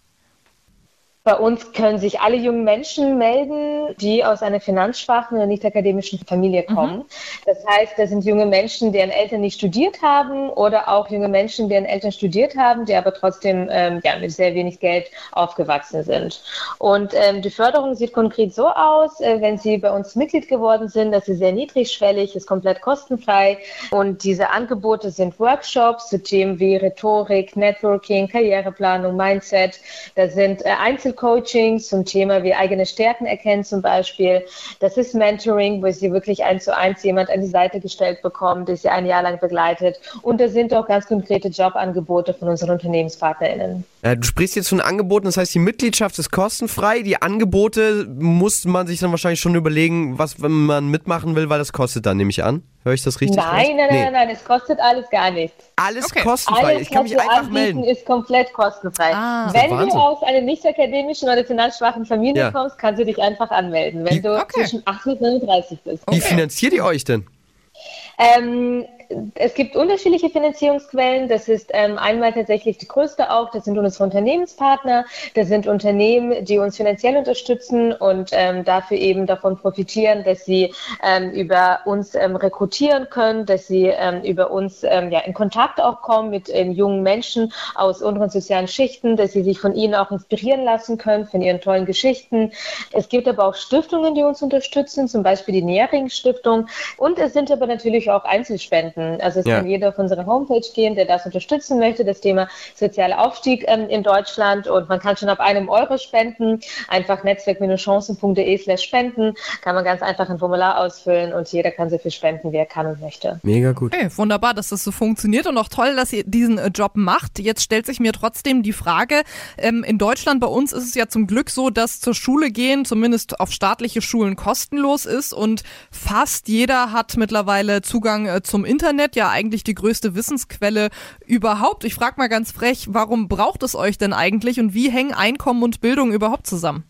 Bei uns können sich alle jungen Menschen melden, die aus einer finanzschwachen oder nicht akademischen Familie mhm. kommen. Mhm. Das heißt, das sind junge Menschen, deren Eltern nicht studiert haben oder auch junge Menschen, deren Eltern studiert haben, die aber trotzdem ähm, ja, mit sehr wenig Geld aufgewachsen sind. Und ähm, die Förderung sieht konkret so aus, äh, wenn Sie bei uns Mitglied geworden sind, dass sie sehr niedrigschwellig, ist komplett kostenfrei. Und diese Angebote sind Workshops zu Themen wie Rhetorik, Networking, Karriereplanung, Mindset. Da sind äh, Einzel Coaching zum Thema wie eigene Stärken erkennen zum Beispiel. Das ist Mentoring, wo sie wirklich eins zu eins jemand an die Seite gestellt bekommen, der sie ein Jahr lang begleitet. Und da sind auch ganz konkrete Jobangebote von unseren UnternehmenspartnerInnen. Äh, du sprichst jetzt von Angeboten, das heißt, die Mitgliedschaft ist kostenfrei. Die Angebote muss man sich dann wahrscheinlich schon überlegen, was wenn man mitmachen will, weil das kostet dann, nehme ich an. Höre ich das richtig? Nein, nein, nee. nein, nein, es kostet alles gar nichts. Alles okay. kostenfrei. Alles, ich kann mich einfach melden. ist komplett kostenfrei. Ah, Wenn du aus einer nicht akademischen oder finanzschwachen Familie ja. kommst, kannst du dich einfach anmelden, wenn Wie? du okay. zwischen 18 und 39 bist. Wie finanziert ihr euch denn? Ähm, es gibt unterschiedliche Finanzierungsquellen. Das ist ähm, einmal tatsächlich die größte auch, das sind unsere Unternehmenspartner. Das sind Unternehmen, die uns finanziell unterstützen und ähm, dafür eben davon profitieren, dass sie ähm, über uns ähm, rekrutieren können, dass sie ähm, über uns ähm, ja, in Kontakt auch kommen mit jungen Menschen aus unteren sozialen Schichten, dass sie sich von ihnen auch inspirieren lassen können, von ihren tollen Geschichten. Es gibt aber auch Stiftungen, die uns unterstützen, zum Beispiel die Nähring Stiftung. Und es sind aber natürlich auch Einzelspenden finden. Also es ja. kann jeder auf unsere Homepage gehen, der das unterstützen möchte, das Thema sozialer Aufstieg ähm, in Deutschland. Und man kann schon ab einem Euro spenden, einfach netzwerk-chancen.de slash spenden, kann man ganz einfach ein Formular ausfüllen und jeder kann so viel spenden, wie er kann und möchte. Mega gut. Okay, wunderbar, dass das so funktioniert und auch toll, dass ihr diesen äh, Job macht. Jetzt stellt sich mir trotzdem die Frage, ähm, in Deutschland bei uns ist es ja zum Glück so, dass zur Schule gehen, zumindest auf staatliche Schulen, kostenlos ist und fast jeder hat mittlerweile Zugang äh, zum Internet. Internet ja eigentlich die größte Wissensquelle überhaupt. Ich frage mal ganz frech, warum braucht es euch denn eigentlich und wie hängen Einkommen und Bildung überhaupt zusammen?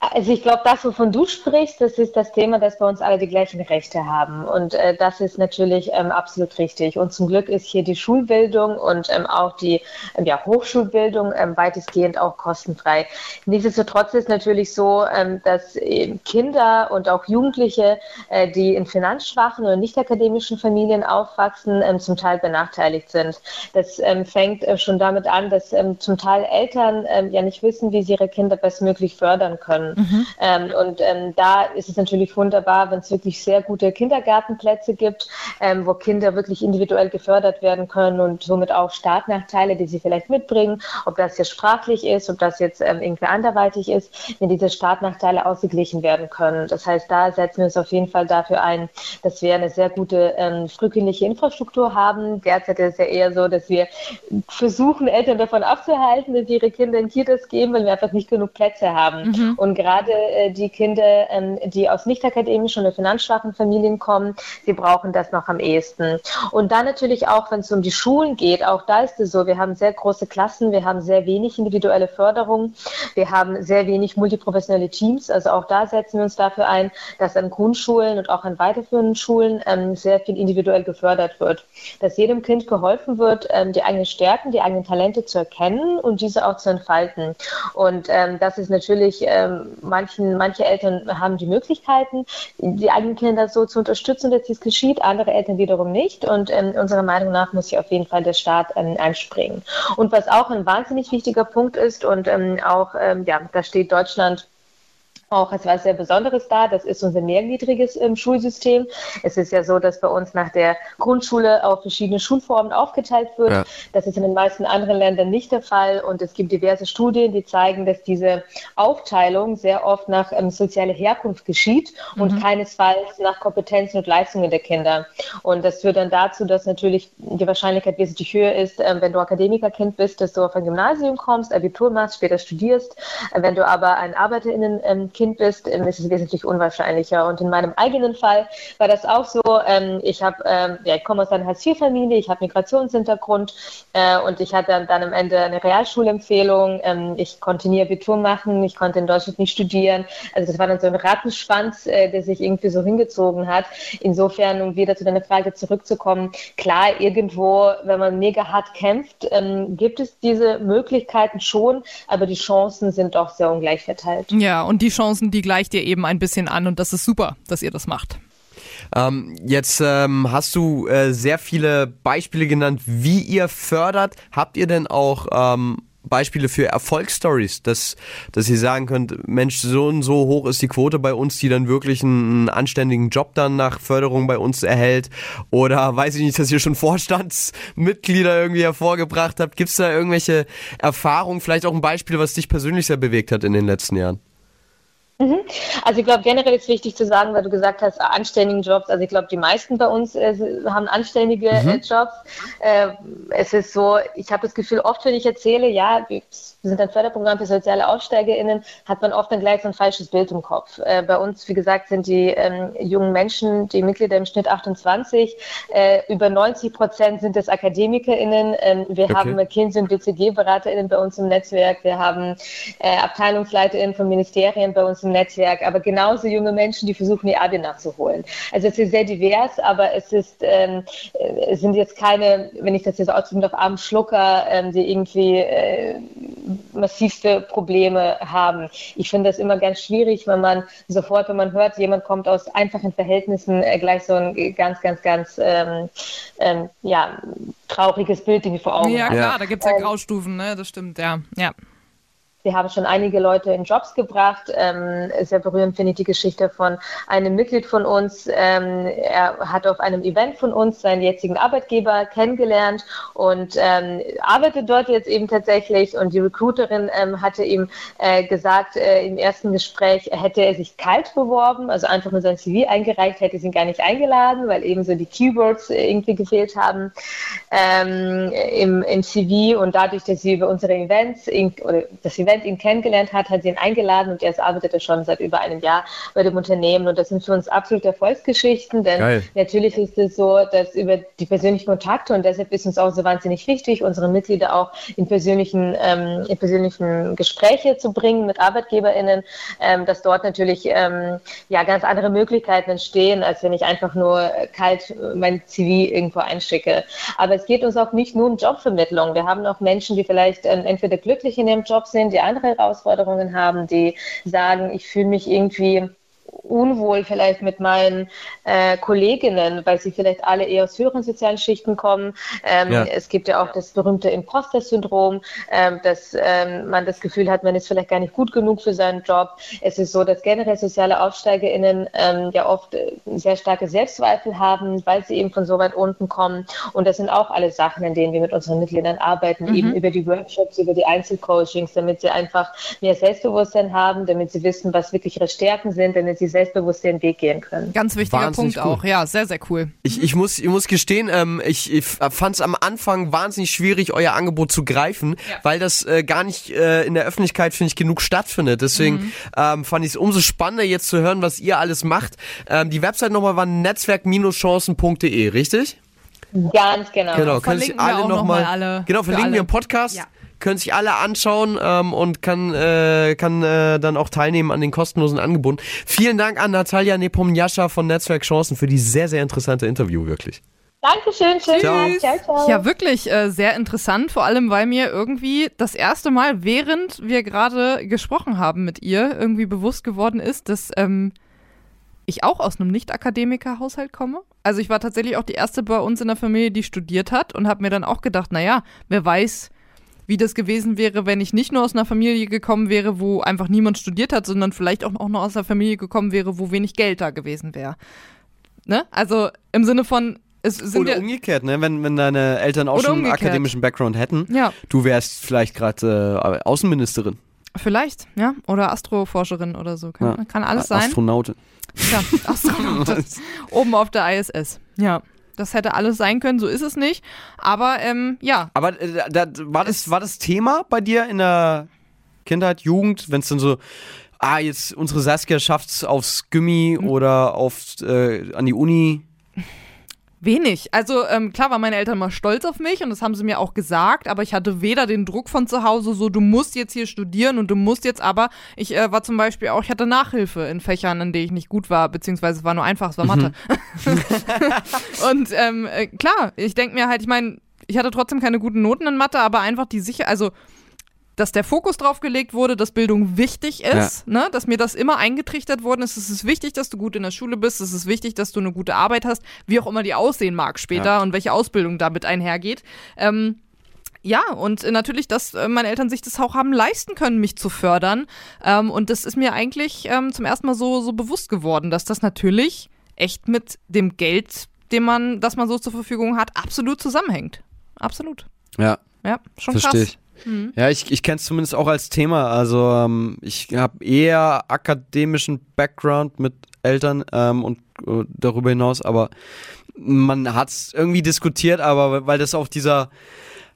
Also ich glaube, das, wovon du sprichst, das ist das Thema, dass bei uns alle die gleichen Rechte haben. Und äh, das ist natürlich ähm, absolut richtig. Und zum Glück ist hier die Schulbildung und ähm, auch die ähm, ja, Hochschulbildung ähm, weitestgehend auch kostenfrei. Nichtsdestotrotz ist natürlich so, ähm, dass äh, Kinder und auch Jugendliche, äh, die in finanzschwachen oder nicht akademischen Familien aufwachsen, ähm, zum Teil benachteiligt sind. Das fängt äh, schon damit an, dass zum Teil Eltern ja nicht wissen, wie sie ihre Kinder bestmöglich fördern können. Mhm. Ähm, und ähm, da ist es natürlich wunderbar, wenn es wirklich sehr gute Kindergartenplätze gibt, ähm, wo Kinder wirklich individuell gefördert werden können und somit auch Startnachteile, die sie vielleicht mitbringen, ob das jetzt sprachlich ist, ob das jetzt ähm, irgendwie anderweitig ist, wenn diese Startnachteile ausgeglichen werden können. Das heißt, da setzen wir uns auf jeden Fall dafür ein, dass wir eine sehr gute ähm, frühkindliche Infrastruktur haben. Derzeit ist es ja eher so, dass wir versuchen, Eltern davon abzuhalten, dass ihre Kinder in Kitas gehen, weil wir einfach nicht genug Plätze haben. Mhm. Und gerade äh, die Kinder, ähm, die aus nicht akademischen oder finanzschwachen Familien kommen, sie brauchen das noch am ehesten. Und dann natürlich auch, wenn es um die Schulen geht, auch da ist es so, wir haben sehr große Klassen, wir haben sehr wenig individuelle Förderung, wir haben sehr wenig multiprofessionelle Teams, also auch da setzen wir uns dafür ein, dass an Grundschulen und auch an weiterführenden Schulen ähm, sehr viel individuell gefördert wird, dass jedem Kind geholfen wird, ähm, die eigenen Stärken, die eigenen Talente zu erkennen und diese auch zu entfalten. Und ähm, das ist natürlich ähm, manchen, manche Eltern haben die Möglichkeiten, die eigenen Kinder so zu unterstützen, dass dies geschieht, andere Eltern wiederum nicht. Und ähm, unserer Meinung nach muss hier auf jeden Fall der Staat ähm, einspringen. Und was auch ein wahnsinnig wichtiger Punkt ist und ähm, auch, ähm, ja, da steht Deutschland auch etwas sehr Besonderes da. Das ist unser mehrgliedriges ähm, Schulsystem. Es ist ja so, dass bei uns nach der Grundschule auf verschiedene Schulformen aufgeteilt wird. Ja. Das ist in den meisten anderen Ländern nicht der Fall. Und es gibt diverse Studien, die zeigen, dass diese Aufteilung sehr oft nach ähm, sozialer Herkunft geschieht mhm. und keinesfalls nach Kompetenzen und Leistungen der Kinder. Und das führt dann dazu, dass natürlich die Wahrscheinlichkeit wesentlich höher ist, ähm, wenn du Akademikerkind bist, dass du auf ein Gymnasium kommst, Abitur machst, später studierst. Äh, wenn du aber ein ArbeiterInnen ähm, Kind bist, ähm, ist es wesentlich unwahrscheinlicher. Und in meinem eigenen Fall war das auch so. Ähm, ich habe, ähm, ja, ich komme aus einer Hartz-IV-Familie, ich habe Migrationshintergrund äh, und ich hatte dann am Ende eine Realschulempfehlung. Ich konnte nie Abitur machen, ich konnte in Deutschland nicht studieren. Also das war dann so ein Rattenschwanz, äh, der sich irgendwie so hingezogen hat. Insofern, um wieder zu deiner Frage zurückzukommen, klar, irgendwo, wenn man mega hart kämpft, ähm, gibt es diese Möglichkeiten schon, aber die Chancen sind doch sehr ungleich verteilt. Ja, und die Chancen Chancen, die gleicht ihr eben ein bisschen an und das ist super, dass ihr das macht. Ähm, jetzt ähm, hast du äh, sehr viele Beispiele genannt, wie ihr fördert. Habt ihr denn auch ähm, Beispiele für Erfolgsstories, dass, dass ihr sagen könnt, Mensch, so und so hoch ist die Quote bei uns, die dann wirklich einen, einen anständigen Job dann nach Förderung bei uns erhält? Oder weiß ich nicht, dass ihr schon Vorstandsmitglieder irgendwie hervorgebracht habt? Gibt es da irgendwelche Erfahrungen, vielleicht auch ein Beispiel, was dich persönlich sehr bewegt hat in den letzten Jahren? Mhm. Also ich glaube, generell ist wichtig zu sagen, weil du gesagt hast, anständigen Jobs. Also ich glaube, die meisten bei uns äh, haben anständige mhm. äh, Jobs. Äh, es ist so, ich habe das Gefühl, oft, wenn ich erzähle, ja, wir sind ein Förderprogramm für soziale AufsteigerInnen, hat man oft dann gleich so ein falsches Bild im Kopf. Äh, bei uns, wie gesagt, sind die ähm, jungen Menschen, die Mitglieder im Schnitt 28, äh, über 90 Prozent sind es AkademikerInnen. Ähm, wir okay. haben McKinsey und BCG-BeraterInnen bei uns im Netzwerk. Wir haben äh, AbteilungsleiterInnen von Ministerien bei uns im Netzwerk, aber genauso junge Menschen, die versuchen, ihr Abi nachzuholen. Also es ist sehr divers, aber es ist, ähm, es sind jetzt keine, wenn ich das jetzt ausdrücken darf, armen Schlucker, ähm, die irgendwie äh, massivste Probleme haben. Ich finde das immer ganz schwierig, wenn man sofort, wenn man hört, jemand kommt aus einfachen Verhältnissen, äh, gleich so ein ganz, ganz, ganz ähm, ähm, ja, trauriges Bild irgendwie vor Augen ja, klar, da gibt es ja Graustufen, ne? das stimmt, ja. ja. Wir haben schon einige Leute in Jobs gebracht. Ähm, sehr berührend finde ich die Geschichte von einem Mitglied von uns. Ähm, er hat auf einem Event von uns seinen jetzigen Arbeitgeber kennengelernt und ähm, arbeitet dort jetzt eben tatsächlich. Und die Recruiterin ähm, hatte ihm äh, gesagt äh, im ersten Gespräch, hätte er sich kalt beworben, also einfach nur sein CV eingereicht, hätte sie ihn gar nicht eingeladen, weil eben so die Keywords äh, irgendwie gefehlt haben ähm, im, im CV. Und dadurch, dass sie über unsere Events oder das Event Event ihn kennengelernt hat, hat sie ihn eingeladen und er arbeitet schon seit über einem Jahr bei dem Unternehmen. Und das sind für uns absolute Erfolgsgeschichten, denn Geil. natürlich ist es so, dass über die persönlichen Kontakte und deshalb ist uns auch so wahnsinnig wichtig, unsere Mitglieder auch in persönlichen, ähm, in persönlichen Gespräche zu bringen mit ArbeitgeberInnen, ähm, dass dort natürlich ähm, ja ganz andere Möglichkeiten entstehen, als wenn ich einfach nur kalt mein CV irgendwo einschicke. Aber es geht uns auch nicht nur um Jobvermittlung. Wir haben auch Menschen, die vielleicht ähm, entweder glücklich in ihrem Job sind, die andere Herausforderungen haben, die sagen, ich fühle mich irgendwie unwohl vielleicht mit meinen äh, Kolleginnen, weil sie vielleicht alle eher aus höheren sozialen Schichten kommen. Ähm, ja. Es gibt ja auch das berühmte Imposter-Syndrom, ähm, dass ähm, man das Gefühl hat, man ist vielleicht gar nicht gut genug für seinen Job. Es ist so, dass generell soziale AufsteigerInnen ähm, ja oft äh, sehr starke Selbstzweifel haben, weil sie eben von so weit unten kommen. Und das sind auch alle Sachen, in denen wir mit unseren Mitgliedern arbeiten, mhm. eben über die Workshops, über die Einzelcoachings, damit sie einfach mehr Selbstbewusstsein haben, damit sie wissen, was wirklich ihre Stärken sind, damit sie selbstbewusst den Weg gehen können. Ganz wichtiger wahnsinnig Punkt cool. auch, ja, sehr, sehr cool. Ich, ich, muss, ich muss gestehen, ähm, ich, ich fand es am Anfang wahnsinnig schwierig, euer Angebot zu greifen, ja. weil das äh, gar nicht äh, in der Öffentlichkeit, finde ich, genug stattfindet. Deswegen mhm. ähm, fand ich es umso spannender, jetzt zu hören, was ihr alles macht. Ähm, die Website nochmal war netzwerk-chancen.de, richtig? Ganz genau. Genau, können sich alle nochmal. Noch alle, genau, verlinken wir im Podcast. Ja können sich alle anschauen ähm, und kann, äh, kann äh, dann auch teilnehmen an den kostenlosen Angeboten. Vielen Dank an Natalia Nepomniascha von Netzwerk Chancen für die sehr, sehr interessante Interview, wirklich. Dankeschön, schönen Tag. Ciao, ciao. Ja, wirklich äh, sehr interessant, vor allem, weil mir irgendwie das erste Mal, während wir gerade gesprochen haben mit ihr, irgendwie bewusst geworden ist, dass ähm, ich auch aus einem Nicht-Akademiker-Haushalt komme. Also ich war tatsächlich auch die erste bei uns in der Familie, die studiert hat und habe mir dann auch gedacht, naja, wer weiß, wie das gewesen wäre, wenn ich nicht nur aus einer Familie gekommen wäre, wo einfach niemand studiert hat, sondern vielleicht auch noch aus einer Familie gekommen wäre, wo wenig Geld da gewesen wäre. Ne? Also im Sinne von, oder ja umgekehrt, ne? Wenn, wenn deine Eltern auch schon einen akademischen Background hätten, ja. du wärst vielleicht gerade äh, Außenministerin. Vielleicht, ja. Oder Astroforscherin oder so. Kann, ja. kann alles sein. Astronautin. Ja, Astronautin. Oben auf der ISS. Ja. Das hätte alles sein können, so ist es nicht. Aber ähm, ja. Aber äh, da, war, das, war das Thema bei dir in der Kindheit, Jugend, wenn es dann so, ah, jetzt unsere Saskia schafft es aufs Gummi mhm. oder auf, äh, an die Uni? Wenig. Also ähm, klar waren meine Eltern mal stolz auf mich und das haben sie mir auch gesagt, aber ich hatte weder den Druck von zu Hause, so du musst jetzt hier studieren und du musst jetzt aber, ich äh, war zum Beispiel auch, ich hatte Nachhilfe in Fächern, in denen ich nicht gut war, beziehungsweise es war nur einfach, es war Mathe. Mhm. und ähm, äh, klar, ich denke mir halt, ich meine, ich hatte trotzdem keine guten Noten in Mathe, aber einfach die sicher, also dass der Fokus drauf gelegt wurde, dass Bildung wichtig ist, ja. ne? dass mir das immer eingetrichtert worden ist. Es ist wichtig, dass du gut in der Schule bist, es ist wichtig, dass du eine gute Arbeit hast, wie auch immer die aussehen mag später ja. und welche Ausbildung damit einhergeht. Ähm, ja, und natürlich, dass äh, meine Eltern sich das auch haben leisten können, mich zu fördern. Ähm, und das ist mir eigentlich ähm, zum ersten Mal so, so bewusst geworden, dass das natürlich echt mit dem Geld, dem man, das man so zur Verfügung hat, absolut zusammenhängt. Absolut. Ja. Ja, schon Versteh krass. Ich. Mhm. Ja, ich, ich kenne es zumindest auch als Thema. Also ähm, ich habe eher akademischen Background mit Eltern ähm, und äh, darüber hinaus, aber man hat es irgendwie diskutiert, aber weil das auf dieser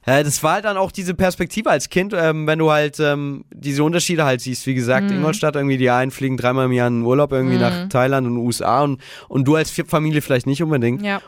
ja, das war halt dann auch diese Perspektive als Kind, ähm, wenn du halt ähm, diese Unterschiede halt siehst. Wie gesagt, mhm. Ingolstadt irgendwie, die einen fliegen dreimal im Jahr in Urlaub irgendwie mhm. nach Thailand und USA und, und du als Familie vielleicht nicht unbedingt. Ja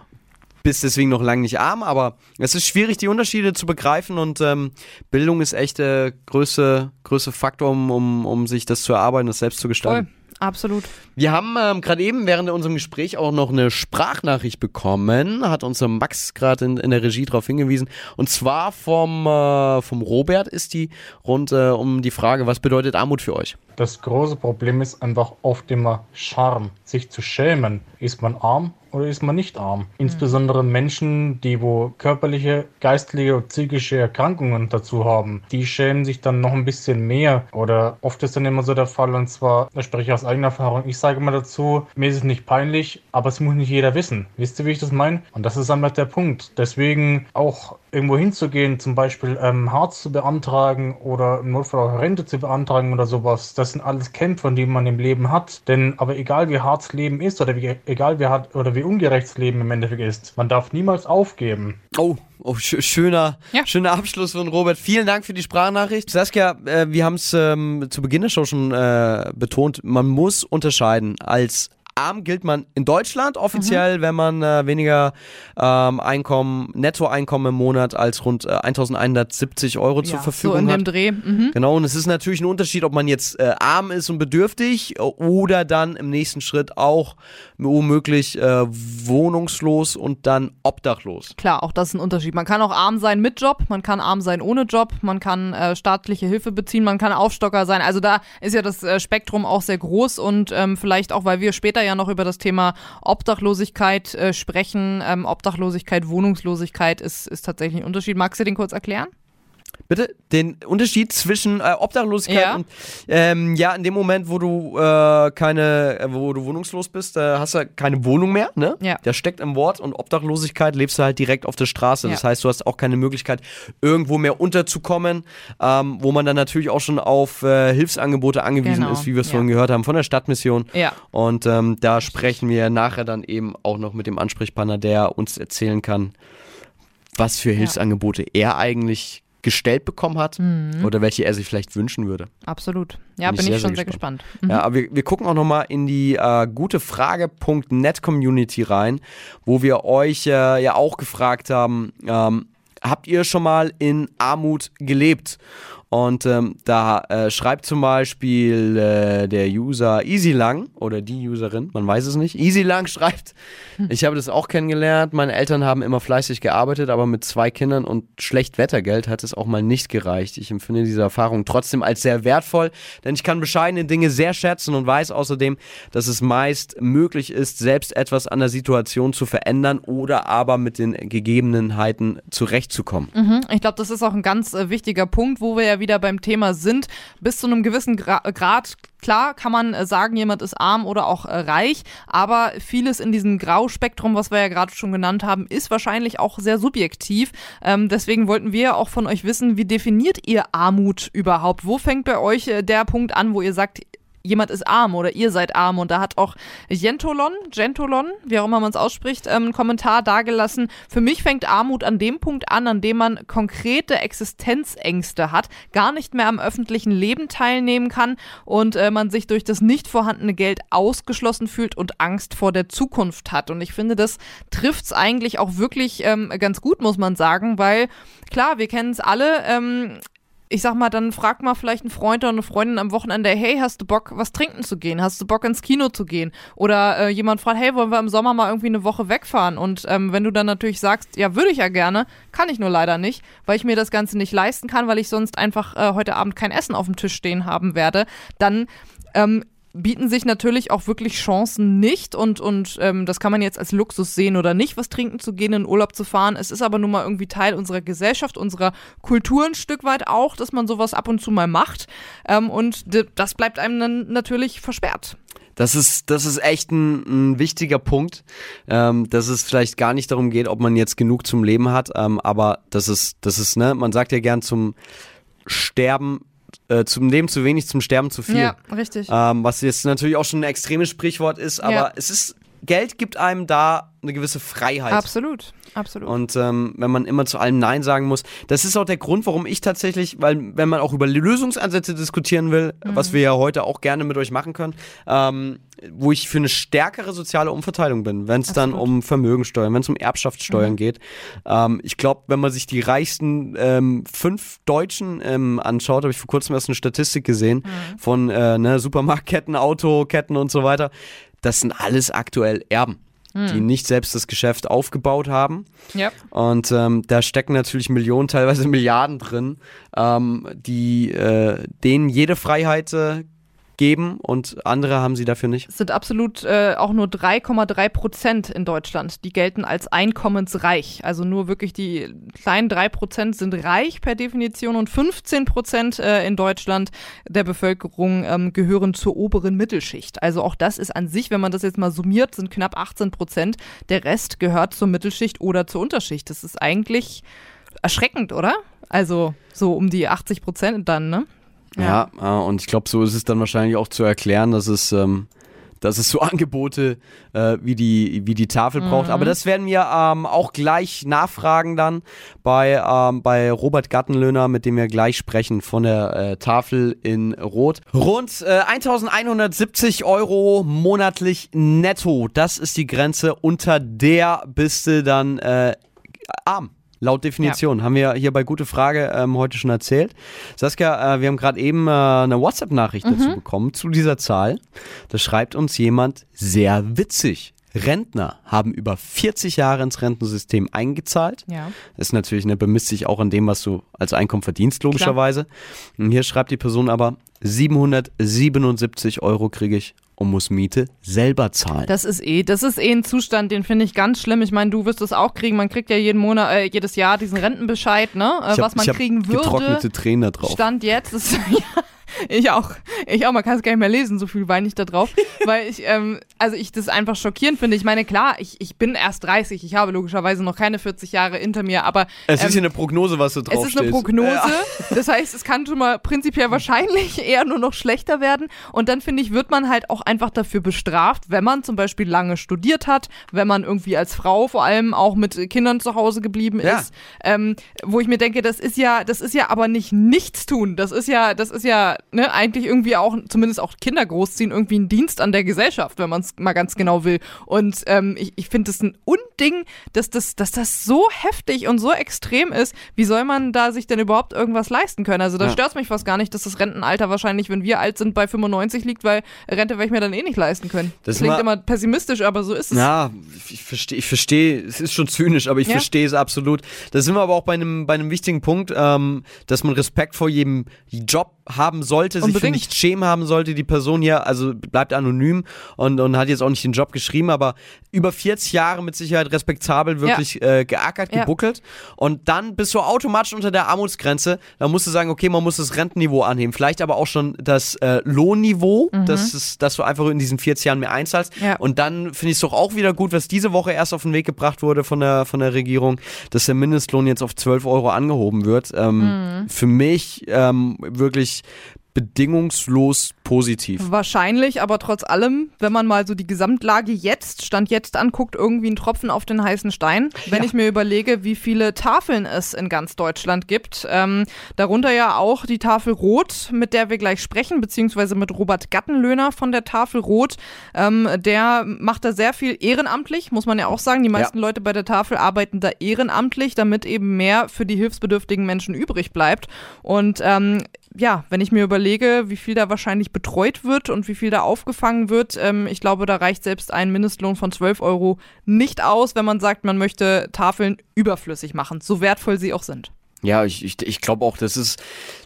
bist deswegen noch lange nicht arm, aber es ist schwierig, die Unterschiede zu begreifen und ähm, Bildung ist echt der größte, größte Faktor, um, um, um sich das zu erarbeiten, das selbst zu gestalten. Voll. Absolut. Wir haben ähm, gerade eben während unserem Gespräch auch noch eine Sprachnachricht bekommen, hat unser Max gerade in, in, der Regie darauf hingewiesen. Und zwar vom, äh, vom Robert ist die rund äh, um die Frage, was bedeutet Armut für euch? Das große Problem ist einfach oft immer Charme, sich zu schämen. Ist man arm oder ist man nicht arm? Insbesondere Menschen, die wo körperliche, geistliche und psychische Erkrankungen dazu haben, die schämen sich dann noch ein bisschen mehr. Oder oft ist dann immer so der Fall, und zwar, da spreche ich aus eigener Erfahrung, ich sage mal dazu, mir ist es nicht peinlich, aber es muss nicht jeder wissen. Wisst ihr, wie ich das meine? Und das ist einfach der Punkt. Deswegen auch irgendwo hinzugehen, zum Beispiel ähm, Harz zu beantragen oder im Notfall auch Rente zu beantragen oder sowas, das sind alles Kämpfe, die man im Leben hat. Denn aber egal wie hart Leben ist oder wie, egal wie hart oder wie ungerecht Leben im Endeffekt ist, man darf niemals aufgeben. Oh, oh sch schöner, ja. schöner Abschluss von Robert. Vielen Dank für die Sprachnachricht. Saskia, äh, wir haben es ähm, zu Beginn der Show schon äh, betont, man muss unterscheiden als arm gilt man in Deutschland offiziell, mhm. wenn man äh, weniger ähm, Einkommen, Nettoeinkommen im Monat als rund äh, 1170 Euro ja, zur Verfügung so in hat. Dem Dreh. Mhm. Genau, und es ist natürlich ein Unterschied, ob man jetzt äh, arm ist und bedürftig oder dann im nächsten Schritt auch womöglich äh, wohnungslos und dann obdachlos. Klar, auch das ist ein Unterschied. Man kann auch arm sein mit Job, man kann arm sein ohne Job, man kann äh, staatliche Hilfe beziehen, man kann Aufstocker sein. Also da ist ja das äh, Spektrum auch sehr groß und ähm, vielleicht auch, weil wir später ja noch über das Thema Obdachlosigkeit äh, sprechen. Ähm, Obdachlosigkeit, Wohnungslosigkeit ist, ist tatsächlich ein Unterschied. Magst du den kurz erklären? Bitte? Den Unterschied zwischen äh, Obdachlosigkeit ja. und ähm, ja, in dem Moment, wo du äh, keine, äh, wo du wohnungslos bist, äh, hast du keine Wohnung mehr, ne? Ja. Der steckt im Wort und Obdachlosigkeit lebst du halt direkt auf der Straße. Ja. Das heißt, du hast auch keine Möglichkeit, irgendwo mehr unterzukommen, ähm, wo man dann natürlich auch schon auf äh, Hilfsangebote angewiesen genau. ist, wie wir es ja. vorhin gehört haben, von der Stadtmission. Ja. Und ähm, da sprechen wir nachher dann eben auch noch mit dem Ansprechpartner, der uns erzählen kann, was für Hilfsangebote er eigentlich gestellt bekommen hat mhm. oder welche er sich vielleicht wünschen würde. Absolut. Ja, bin, bin ich, schon sehr, gespannt. gespannt. Mhm. Ja, aber wir, wir gucken auch nochmal in die äh, gutefrage.net Community rein, wo wir euch äh, ja auch gefragt haben, ähm, habt ihr schon mal in Armut gelebt? Und ähm, da äh, schreibt zum Beispiel äh, der User EasyLang oder die Userin, man weiß es nicht. EasyLang schreibt, hm. ich habe das auch kennengelernt. Meine Eltern haben immer fleißig gearbeitet, aber mit zwei Kindern und schlecht Wettergeld hat es auch mal nicht gereicht. Ich empfinde diese Erfahrung trotzdem als sehr wertvoll, denn ich kann bescheidene Dinge sehr schätzen und weiß außerdem, dass es meist möglich ist, selbst etwas an der Situation zu verändern oder aber mit den Gegebenheiten zurechtzukommen. Mhm. Ich glaube, das ist auch ein ganz äh, wichtiger Punkt, wo wir ja wieder beim Thema sind. Bis zu einem gewissen Gra Grad Klar kann man äh, sagen, jemand ist arm oder auch äh, reich, aber vieles in diesem Grauspektrum, was wir ja gerade schon genannt haben, ist wahrscheinlich auch sehr subjektiv. Ähm, deswegen wollten wir auch von euch wissen, wie definiert ihr Armut überhaupt? Wo fängt bei euch äh, der Punkt an, wo ihr sagt, jemand ist arm oder ihr seid arm. Und da hat auch Gentolon, Gentolon, wie auch immer man es ausspricht, ähm, einen Kommentar dargelassen. Für mich fängt Armut an dem Punkt an, an dem man konkrete Existenzängste hat, gar nicht mehr am öffentlichen Leben teilnehmen kann und äh, man sich durch das nicht vorhandene Geld ausgeschlossen fühlt und Angst vor der Zukunft hat. Und ich finde, das trifft es eigentlich auch wirklich ähm, ganz gut, muss man sagen, weil klar, wir kennen es alle. Ähm, ich sag mal, dann frag mal vielleicht einen Freund oder eine Freundin am Wochenende, hey, hast du Bock, was trinken zu gehen? Hast du Bock, ins Kino zu gehen? Oder äh, jemand fragt, hey, wollen wir im Sommer mal irgendwie eine Woche wegfahren? Und ähm, wenn du dann natürlich sagst, ja, würde ich ja gerne, kann ich nur leider nicht, weil ich mir das Ganze nicht leisten kann, weil ich sonst einfach äh, heute Abend kein Essen auf dem Tisch stehen haben werde, dann ähm, bieten sich natürlich auch wirklich Chancen nicht und, und ähm, das kann man jetzt als Luxus sehen oder nicht, was trinken zu gehen, in Urlaub zu fahren. Es ist aber nun mal irgendwie Teil unserer Gesellschaft, unserer Kultur ein Stück weit auch, dass man sowas ab und zu mal macht ähm, und das bleibt einem dann natürlich versperrt. Das ist, das ist echt ein, ein wichtiger Punkt, ähm, dass es vielleicht gar nicht darum geht, ob man jetzt genug zum Leben hat, ähm, aber das ist, das ist, ne, man sagt ja gern zum Sterben äh, zum Leben zu wenig, zum Sterben zu viel. Ja, richtig. Ähm, was jetzt natürlich auch schon ein extremes Sprichwort ist, aber ja. es ist, Geld gibt einem da eine gewisse Freiheit. Absolut, absolut. Und ähm, wenn man immer zu allem Nein sagen muss, das ist auch der Grund, warum ich tatsächlich, weil wenn man auch über Lösungsansätze diskutieren will, mhm. was wir ja heute auch gerne mit euch machen können, ähm, wo ich für eine stärkere soziale Umverteilung bin, wenn es dann um Vermögensteuern, wenn es um Erbschaftssteuern mhm. geht. Ähm, ich glaube, wenn man sich die reichsten ähm, fünf Deutschen ähm, anschaut, habe ich vor kurzem erst eine Statistik gesehen mhm. von äh, ne, Supermarktketten, Autoketten und so weiter. Das sind alles aktuell Erben hm. die nicht selbst das Geschäft aufgebaut haben. Ja. Und ähm, da stecken natürlich Millionen, teilweise Milliarden drin, ähm, die äh, denen jede Freiheit äh, geben und andere haben sie dafür nicht? Es sind absolut äh, auch nur 3,3 Prozent in Deutschland, die gelten als einkommensreich. Also nur wirklich die kleinen 3 Prozent sind reich per Definition und 15 Prozent äh, in Deutschland der Bevölkerung ähm, gehören zur oberen Mittelschicht. Also auch das ist an sich, wenn man das jetzt mal summiert, sind knapp 18 Prozent. Der Rest gehört zur Mittelschicht oder zur Unterschicht. Das ist eigentlich erschreckend, oder? Also so um die 80 Prozent dann, ne? Ja, ja äh, und ich glaube, so ist es dann wahrscheinlich auch zu erklären, dass es, ähm, dass es so Angebote äh, wie, die, wie die Tafel mhm. braucht. Aber das werden wir ähm, auch gleich nachfragen dann bei, ähm, bei Robert Gattenlöhner, mit dem wir gleich sprechen von der äh, Tafel in Rot. Rund äh, 1170 Euro monatlich netto. Das ist die Grenze, unter der bist du dann äh, arm. Laut Definition. Ja. Haben wir hier bei Gute Frage ähm, heute schon erzählt. Saskia, äh, wir haben gerade eben äh, eine WhatsApp-Nachricht mhm. dazu bekommen, zu dieser Zahl. Da schreibt uns jemand, sehr witzig. Rentner haben über 40 Jahre ins Rentensystem eingezahlt. Ja. Das ist natürlich, ne, bemisst sich auch an dem, was du als Einkommen verdienst, logischerweise. Klar. Und hier schreibt die Person aber, 777 Euro kriege ich und muss Miete selber zahlen. Das ist eh, das ist eh ein Zustand, den finde ich ganz schlimm. Ich meine, du wirst es auch kriegen. Man kriegt ja jeden Monat, äh, jedes Jahr diesen Rentenbescheid, ne? Äh, hab, was man kriegen würde. Getrocknete Tränen da drauf. Stand jetzt ist ja, ich auch. Ich auch. Man kann es gar nicht mehr lesen, so viel weine ich da drauf. weil ich, ähm, also ich das einfach schockierend finde. Ich meine, klar, ich, ich bin erst 30. Ich habe logischerweise noch keine 40 Jahre hinter mir, aber. Es ähm, ist ja eine Prognose, was du drauf Es ist eine Prognose. Ja. Das heißt, es kann schon mal prinzipiell wahrscheinlich eher nur noch schlechter werden. Und dann finde ich, wird man halt auch einfach dafür bestraft, wenn man zum Beispiel lange studiert hat, wenn man irgendwie als Frau vor allem auch mit Kindern zu Hause geblieben ist. Ja. Ähm, wo ich mir denke, das ist ja, das ist ja aber nicht nichts tun. Das ist ja, das ist ja ne, eigentlich irgendwie auch, zumindest auch Kinder großziehen, irgendwie ein Dienst an der Gesellschaft, wenn man man es mal ganz genau will. Und ähm, ich, ich finde es ein Unding, dass das, dass das so heftig und so extrem ist. Wie soll man da sich denn überhaupt irgendwas leisten können? Also da ja. stört es mich fast gar nicht, dass das Rentenalter wahrscheinlich, wenn wir alt sind, bei 95 liegt, weil Rente werde ich mir dann eh nicht leisten können. Das klingt immer pessimistisch, aber so ist es. Ja, ich verstehe, ich verstehe, es ist schon zynisch, aber ich ja. verstehe es absolut. Da sind wir aber auch bei einem, bei einem wichtigen Punkt, ähm, dass man Respekt vor jedem Job haben sollte, Unbedingt. sich für nichts schämen haben sollte. Die Person hier, also bleibt anonym und, und hat jetzt auch nicht den Job geschrieben, aber über 40 Jahre mit Sicherheit respektabel wirklich ja. äh, geackert, gebuckelt. Ja. Und dann bist du automatisch unter der Armutsgrenze. Da musst du sagen, okay, man muss das Rentenniveau anheben. Vielleicht aber auch schon das äh, Lohnniveau, mhm. das ist, dass du einfach in diesen 40 Jahren mehr einzahlst. Ja. Und dann finde ich es doch auch wieder gut, was diese Woche erst auf den Weg gebracht wurde von der, von der Regierung, dass der Mindestlohn jetzt auf 12 Euro angehoben wird. Ähm, mhm. Für mich ähm, wirklich bedingungslos positiv. Wahrscheinlich, aber trotz allem, wenn man mal so die Gesamtlage jetzt, Stand jetzt anguckt, irgendwie ein Tropfen auf den heißen Stein. Wenn ja. ich mir überlege, wie viele Tafeln es in ganz Deutschland gibt, ähm, darunter ja auch die Tafel Rot, mit der wir gleich sprechen, beziehungsweise mit Robert Gattenlöhner von der Tafel Rot. Ähm, der macht da sehr viel ehrenamtlich, muss man ja auch sagen. Die meisten ja. Leute bei der Tafel arbeiten da ehrenamtlich, damit eben mehr für die hilfsbedürftigen Menschen übrig bleibt. Und ähm, ja, wenn ich mir überlege, wie viel da wahrscheinlich betreut wird und wie viel da aufgefangen wird, ähm, ich glaube, da reicht selbst ein Mindestlohn von 12 Euro nicht aus, wenn man sagt, man möchte Tafeln überflüssig machen, so wertvoll sie auch sind. Ja, ich, ich, ich glaube auch, das ist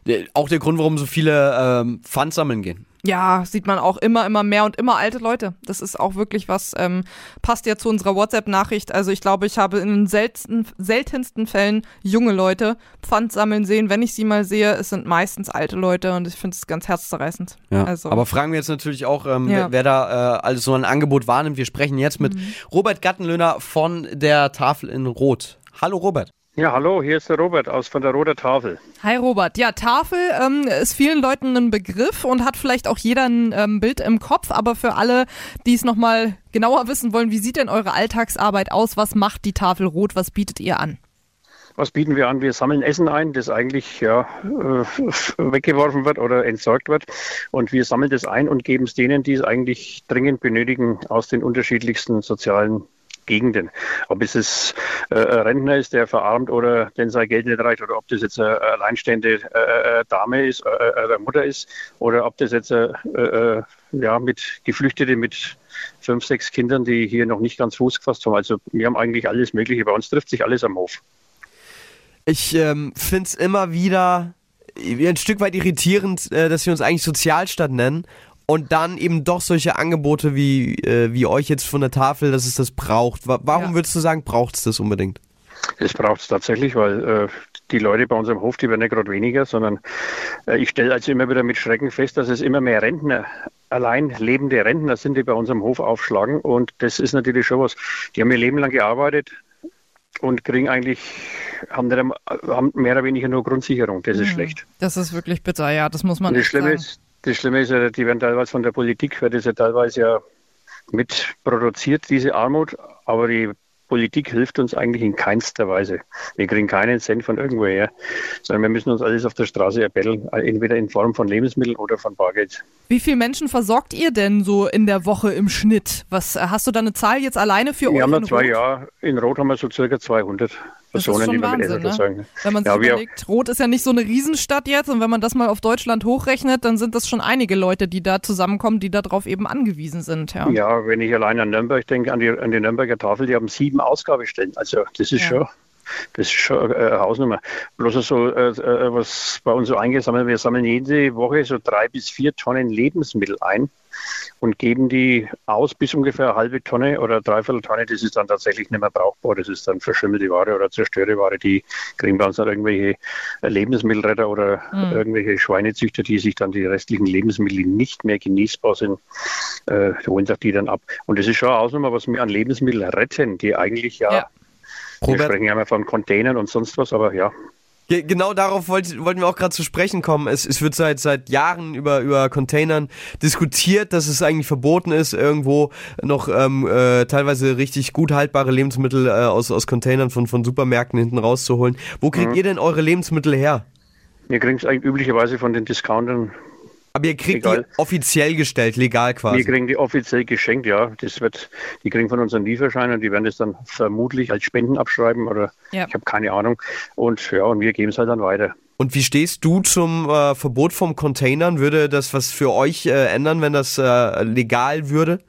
äh, auch der Grund, warum so viele ähm, Pfand sammeln gehen. Ja, sieht man auch immer, immer mehr und immer alte Leute. Das ist auch wirklich was, ähm, passt ja zu unserer WhatsApp-Nachricht. Also ich glaube, ich habe in den selten, seltensten Fällen junge Leute Pfand sammeln sehen. Wenn ich sie mal sehe, es sind meistens alte Leute und ich finde es ganz herzzerreißend. Ja, also. Aber fragen wir jetzt natürlich auch, ähm, ja. wer, wer, da äh, alles so ein Angebot wahrnimmt. Wir sprechen jetzt mit mhm. Robert Gattenlöhner von der Tafel in Rot. Hallo Robert. Ja, hallo, hier ist der Robert aus von der Roter Tafel. Hi Robert. Ja, Tafel ähm, ist vielen Leuten ein Begriff und hat vielleicht auch jeder ein ähm, Bild im Kopf, aber für alle, die es nochmal genauer wissen wollen, wie sieht denn eure Alltagsarbeit aus? Was macht die Tafel Rot? Was bietet ihr an? Was bieten wir an? Wir sammeln Essen ein, das eigentlich ja, äh, weggeworfen wird oder entsorgt wird. Und wir sammeln das ein und geben es denen, die es eigentlich dringend benötigen, aus den unterschiedlichsten sozialen Gegenden. Ob es äh, ein Rentner ist, der verarmt oder denn sein Geld nicht reicht, oder ob das jetzt eine alleinstehende äh, äh Dame ist, äh, Mutter ist, oder ob das jetzt ja, mit Geflüchtete mit fünf, sechs Kindern, die hier noch nicht ganz Fuß gefasst haben. Also wir haben eigentlich alles Mögliche. Bei uns trifft sich alles am Hof. Ich ähm, finde es immer wieder ein Stück weit irritierend, dass wir uns eigentlich Sozialstadt nennen und dann eben doch solche Angebote wie, äh, wie euch jetzt von der Tafel, dass es das braucht. Warum ja. würdest du sagen, braucht es das unbedingt? Es braucht es tatsächlich, weil äh, die Leute bei uns am Hof, die werden nicht gerade weniger, sondern äh, ich stelle also immer wieder mit Schrecken fest, dass es immer mehr Rentner, allein lebende Rentner sind, die bei uns am Hof aufschlagen. Und das ist natürlich schon was. Die haben ihr Leben lang gearbeitet und kriegen eigentlich, haben, nicht, haben mehr oder weniger nur Grundsicherung. Das ist mhm. schlecht. Das ist wirklich bitter, ja, das muss man und das Schlimme sagen. Ist, das Schlimme ist ja, die werden teilweise von der Politik, wird das ja teilweise ja mitproduziert, diese Armut, aber die Politik hilft uns eigentlich in keinster Weise. Wir kriegen keinen Cent von irgendwoher, sondern wir müssen uns alles auf der Straße erbetteln, entweder in Form von Lebensmitteln oder von Bargeld. Wie viele Menschen versorgt ihr denn so in der Woche im Schnitt? Was hast du da eine Zahl jetzt alleine für wir euch? Wir haben ja zwei Jahre, in Rot haben wir so circa 200. Personen, die Wahnsinn, mit Wahnsinn, ne? Wenn man sich ja, überlegt, Rot ist ja nicht so eine Riesenstadt jetzt und wenn man das mal auf Deutschland hochrechnet, dann sind das schon einige Leute, die da zusammenkommen, die darauf eben angewiesen sind. Ja, ja wenn ich allein an Nürnberg denke, an die, an die Nürnberger Tafel, die haben sieben Ausgabestellen. Also das ist ja. schon das ist schon eine Hausnummer. Bloß so, äh, äh, was bei uns so eingesammelt, wir sammeln jede Woche so drei bis vier Tonnen Lebensmittel ein und geben die aus bis ungefähr eine halbe Tonne oder dreiviertel Tonne. Das ist dann tatsächlich nicht mehr brauchbar. Das ist dann verschimmelte Ware oder zerstörte Ware. Die kriegen bei uns dann irgendwelche Lebensmittelretter oder mhm. irgendwelche Schweinezüchter, die sich dann die restlichen Lebensmittel, die nicht mehr genießbar sind, äh, holen sich die dann ab. Und das ist schon eine Ausnahme, was wir an Lebensmitteln retten, die eigentlich ja, ja. wir sprechen ja immer von Containern und sonst was, aber ja, Genau darauf wollt, wollten wir auch gerade zu sprechen kommen. Es, es wird seit, seit Jahren über, über Containern diskutiert, dass es eigentlich verboten ist, irgendwo noch ähm, äh, teilweise richtig gut haltbare Lebensmittel äh, aus, aus Containern von, von Supermärkten hinten rauszuholen. Wo kriegt mhm. ihr denn eure Lebensmittel her? Wir kriegen es eigentlich üblicherweise von den Discountern Aber ihr kriegt Egal. die offiziell gestellt, legal quasi. Wir kriegen die offiziell geschenkt, ja. Das wird, die kriegen von unseren Lieferschein und die werden das dann vermutlich als Spenden abschreiben oder ja. ich habe keine Ahnung. Und ja, und wir geben es halt dann weiter. Und wie stehst du zum äh, Verbot von Containern? Würde das was für euch äh, ändern, wenn das äh, legal würde?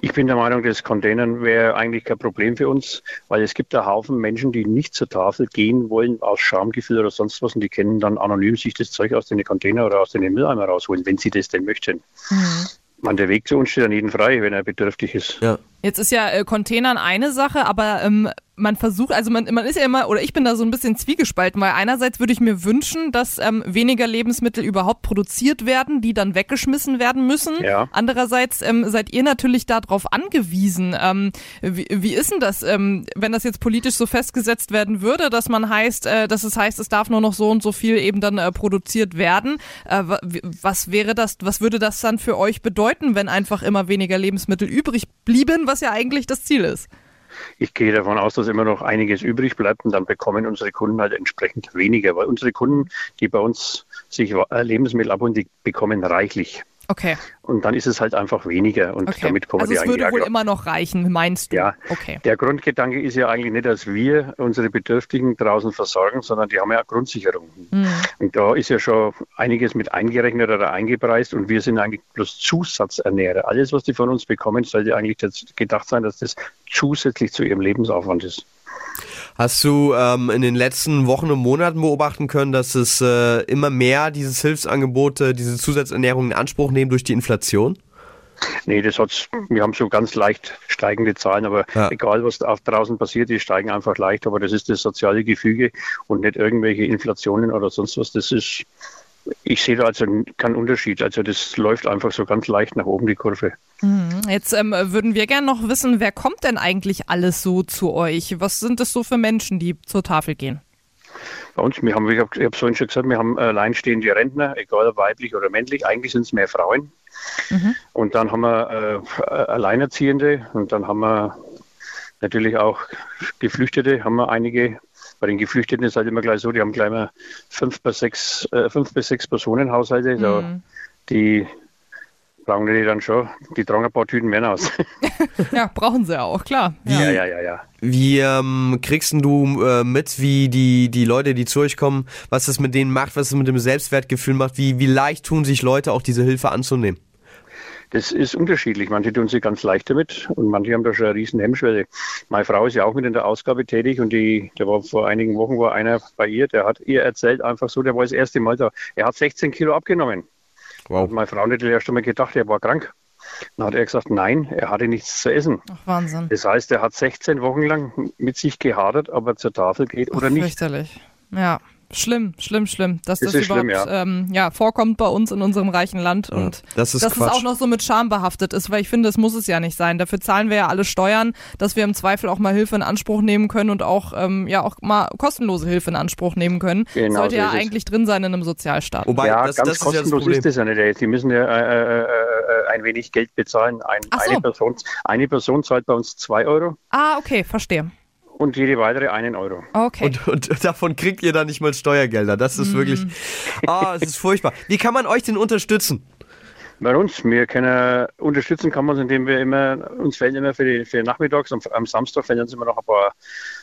Ich bin der Meinung, das Containern wäre eigentlich kein Problem für uns, weil es gibt da Haufen Menschen, die nicht zur Tafel gehen wollen aus Schamgefühl oder sonst was und die können dann anonym sich das Zeug aus den Container oder aus den Mülleimer rausholen, wenn sie das denn möchten. Mhm. Man, der Weg zu uns steht an jeden frei, wenn er bedürftig ist. Ja. Jetzt ist ja äh, Containern eine Sache, aber ähm, man versucht, also man, man ist ja immer, oder ich bin da so ein bisschen zwiegespalten, weil einerseits würde ich mir wünschen, dass ähm, weniger Lebensmittel überhaupt produziert werden, die dann weggeschmissen werden müssen. Ja. Andererseits ähm, seid ihr natürlich darauf angewiesen. Ähm, wie, wie ist denn das, ähm, wenn das jetzt politisch so festgesetzt werden würde, dass man heißt, äh, dass es heißt, es darf nur noch so und so viel eben dann äh, produziert werden? Äh, was wäre das, was würde das dann für euch bedeuten, wenn einfach immer weniger Lebensmittel übrig blieben, was ja eigentlich das Ziel ist? Ich gehe davon aus, dass immer noch einiges übrig bleibt und dann bekommen unsere Kunden halt entsprechend weniger, weil unsere Kunden, die bei uns sich äh, Lebensmittel abholen, die bekommen reichlich. Okay. Und dann ist es halt einfach weniger und okay. damit kommen also die es würde wohl immer noch reichen, meinst du? Ja. Okay. Der Grundgedanke ist ja eigentlich nicht, dass wir unsere Bedürftigen draußen versorgen, sondern die haben ja Grundsicherung. Mhm. Und da ist ja schon einiges mit eingerechnet oder eingepreist und wir sind eigentlich bloß Zusatzernährer. Alles, was die von uns bekommen, sollte eigentlich gedacht sein, dass das zusätzlich zu ihrem Lebensaufwand ist. Hast du ähm, in den letzten Wochen und Monaten beobachten können, dass es äh, immer mehr dieses Hilfsangebote, diese Zusatzernährung in Anspruch nehmen durch die Inflation? Nee, das hat's, wir haben so ganz leicht steigende Zahlen, aber ja. egal was da draußen passiert, die steigen einfach leicht, aber das ist das soziale Gefüge und nicht irgendwelche Inflationen oder sonst was. Das ist, ich sehe da also keinen Unterschied. Also das läuft einfach so ganz leicht nach oben, die Kurve. Mhm. Jetzt ähm, würden wir gerne noch wissen, wer kommt denn eigentlich alles so zu euch? Was sind das so für Menschen, die zur Tafel gehen? Bei uns, wir haben, ich habe hab vorhin schon gesagt, wir haben alleinstehende Rentner, egal weiblich oder männlich. Eigentlich sind es mehr Frauen. Mhm. Und dann haben wir äh, Alleinerziehende und dann haben wir natürlich auch Geflüchtete, haben wir einige bei den Geflüchteten ist halt immer gleich so, die haben gleich mal fünf bis sechs, äh, fünf bis sechs Personenhaushalte. Mhm. So, die brauchen die dann schon, die tragen ein paar Tüten mehr aus. ja, brauchen sie auch, klar. Wie, ja, ja, ja, ja. Wie ähm, kriegst du äh, mit, wie die, die Leute, die zu euch kommen, was das mit denen macht, was es mit dem Selbstwertgefühl macht, wie, wie leicht tun sich Leute auch diese Hilfe anzunehmen? Das ist unterschiedlich. Manche tun sich ganz leicht damit und manche haben da schon eine riesen Hemmschwelle. Meine Frau ist ja auch mit in der Ausgabe tätig und die, der war vor einigen Wochen war einer bei ihr, der hat ihr erzählt einfach so, der war das erste Mal da. Er hat 16 Kilo abgenommen. Wow. Und meine Frau hat erst einmal gedacht, er war krank. Dann hat er gesagt, nein, er hatte nichts zu essen. Ach, Wahnsinn. Das heißt, er hat 16 Wochen lang mit sich gehadert, ob er zur Tafel geht Ach, oder nicht. Fürchterlich. Ja. Schlimm, schlimm, schlimm, dass das, das überhaupt schlimm, ja. Ähm, ja. vorkommt bei uns in unserem reichen Land ja, und das ist dass Quatsch. es auch noch so mit Scham behaftet ist, weil ich finde, es muss es ja nicht sein. Dafür zahlen wir ja alle Steuern, dass wir im Zweifel auch mal Hilfe in Anspruch nehmen können und auch ähm, ja auch mal kostenlose Hilfe in Anspruch nehmen können. Genau, Sollte ja eigentlich drin sein in einem Sozialstaat. Wobei, ja, das, ganz das kostenlos ist, das ja nicht. Sie müssen ja äh, äh, äh, ein wenig Geld bezahlen. Ein, so. eine, Person, eine Person zahlt bei uns zwei Euro. Ah, okay, verstehe und jede weitere einen Euro. Okay. Und, und, davon kriegt ihr dann nicht mal Steuergelder. Das ist mm. wirklich, ah, es ist furchtbar. Wie kann man euch denn unterstützen? Bei uns, wir können unterstützen kann man uns, indem wir immer, uns fällen immer für die, für die Nachmittags, am, am Samstag fällen uns immer noch ein paar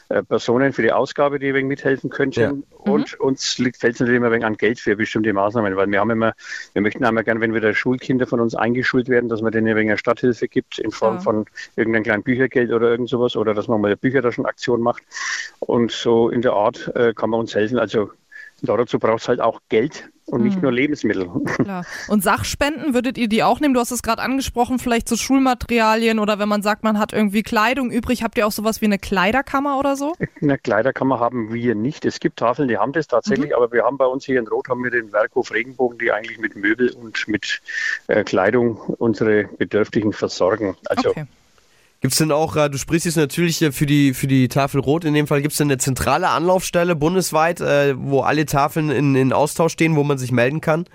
äh, Personen für die Ausgabe, die wegen mithelfen könnten. Ja. Und mhm. uns liegt, fällt es natürlich immer wegen an Geld für bestimmte Maßnahmen, weil wir haben immer, wir möchten einmal gerne, wenn wieder Schulkinder von uns eingeschult werden, dass man denen wegen Stadthilfe gibt in Form ja. von irgendeinem kleinen Büchergeld oder irgend sowas oder dass man mal eine Büchertaschenaktion macht. Und so in der Art äh, kann man uns helfen. Also dazu braucht es halt auch Geld und nicht mhm. nur Lebensmittel. Klar. Und Sachspenden, würdet ihr die auch nehmen? Du hast es gerade angesprochen, vielleicht so Schulmaterialien oder wenn man sagt, man hat irgendwie Kleidung übrig, habt ihr auch sowas wie eine Kleiderkammer oder so? Eine Kleiderkammer haben wir nicht. Es gibt Tafeln, die haben das tatsächlich, mhm. aber wir haben bei uns hier in Rot haben wir den Werkhof Regenbogen, die eigentlich mit Möbel und mit äh, Kleidung unsere Bedürftigen versorgen. Also okay. Gibt es denn auch, äh, du sprichst jetzt natürlich für die, für die Tafel Rot in dem Fall, gibt es denn eine zentrale Anlaufstelle bundesweit, äh, wo alle Tafeln in, in Austausch stehen, wo man sich melden kann?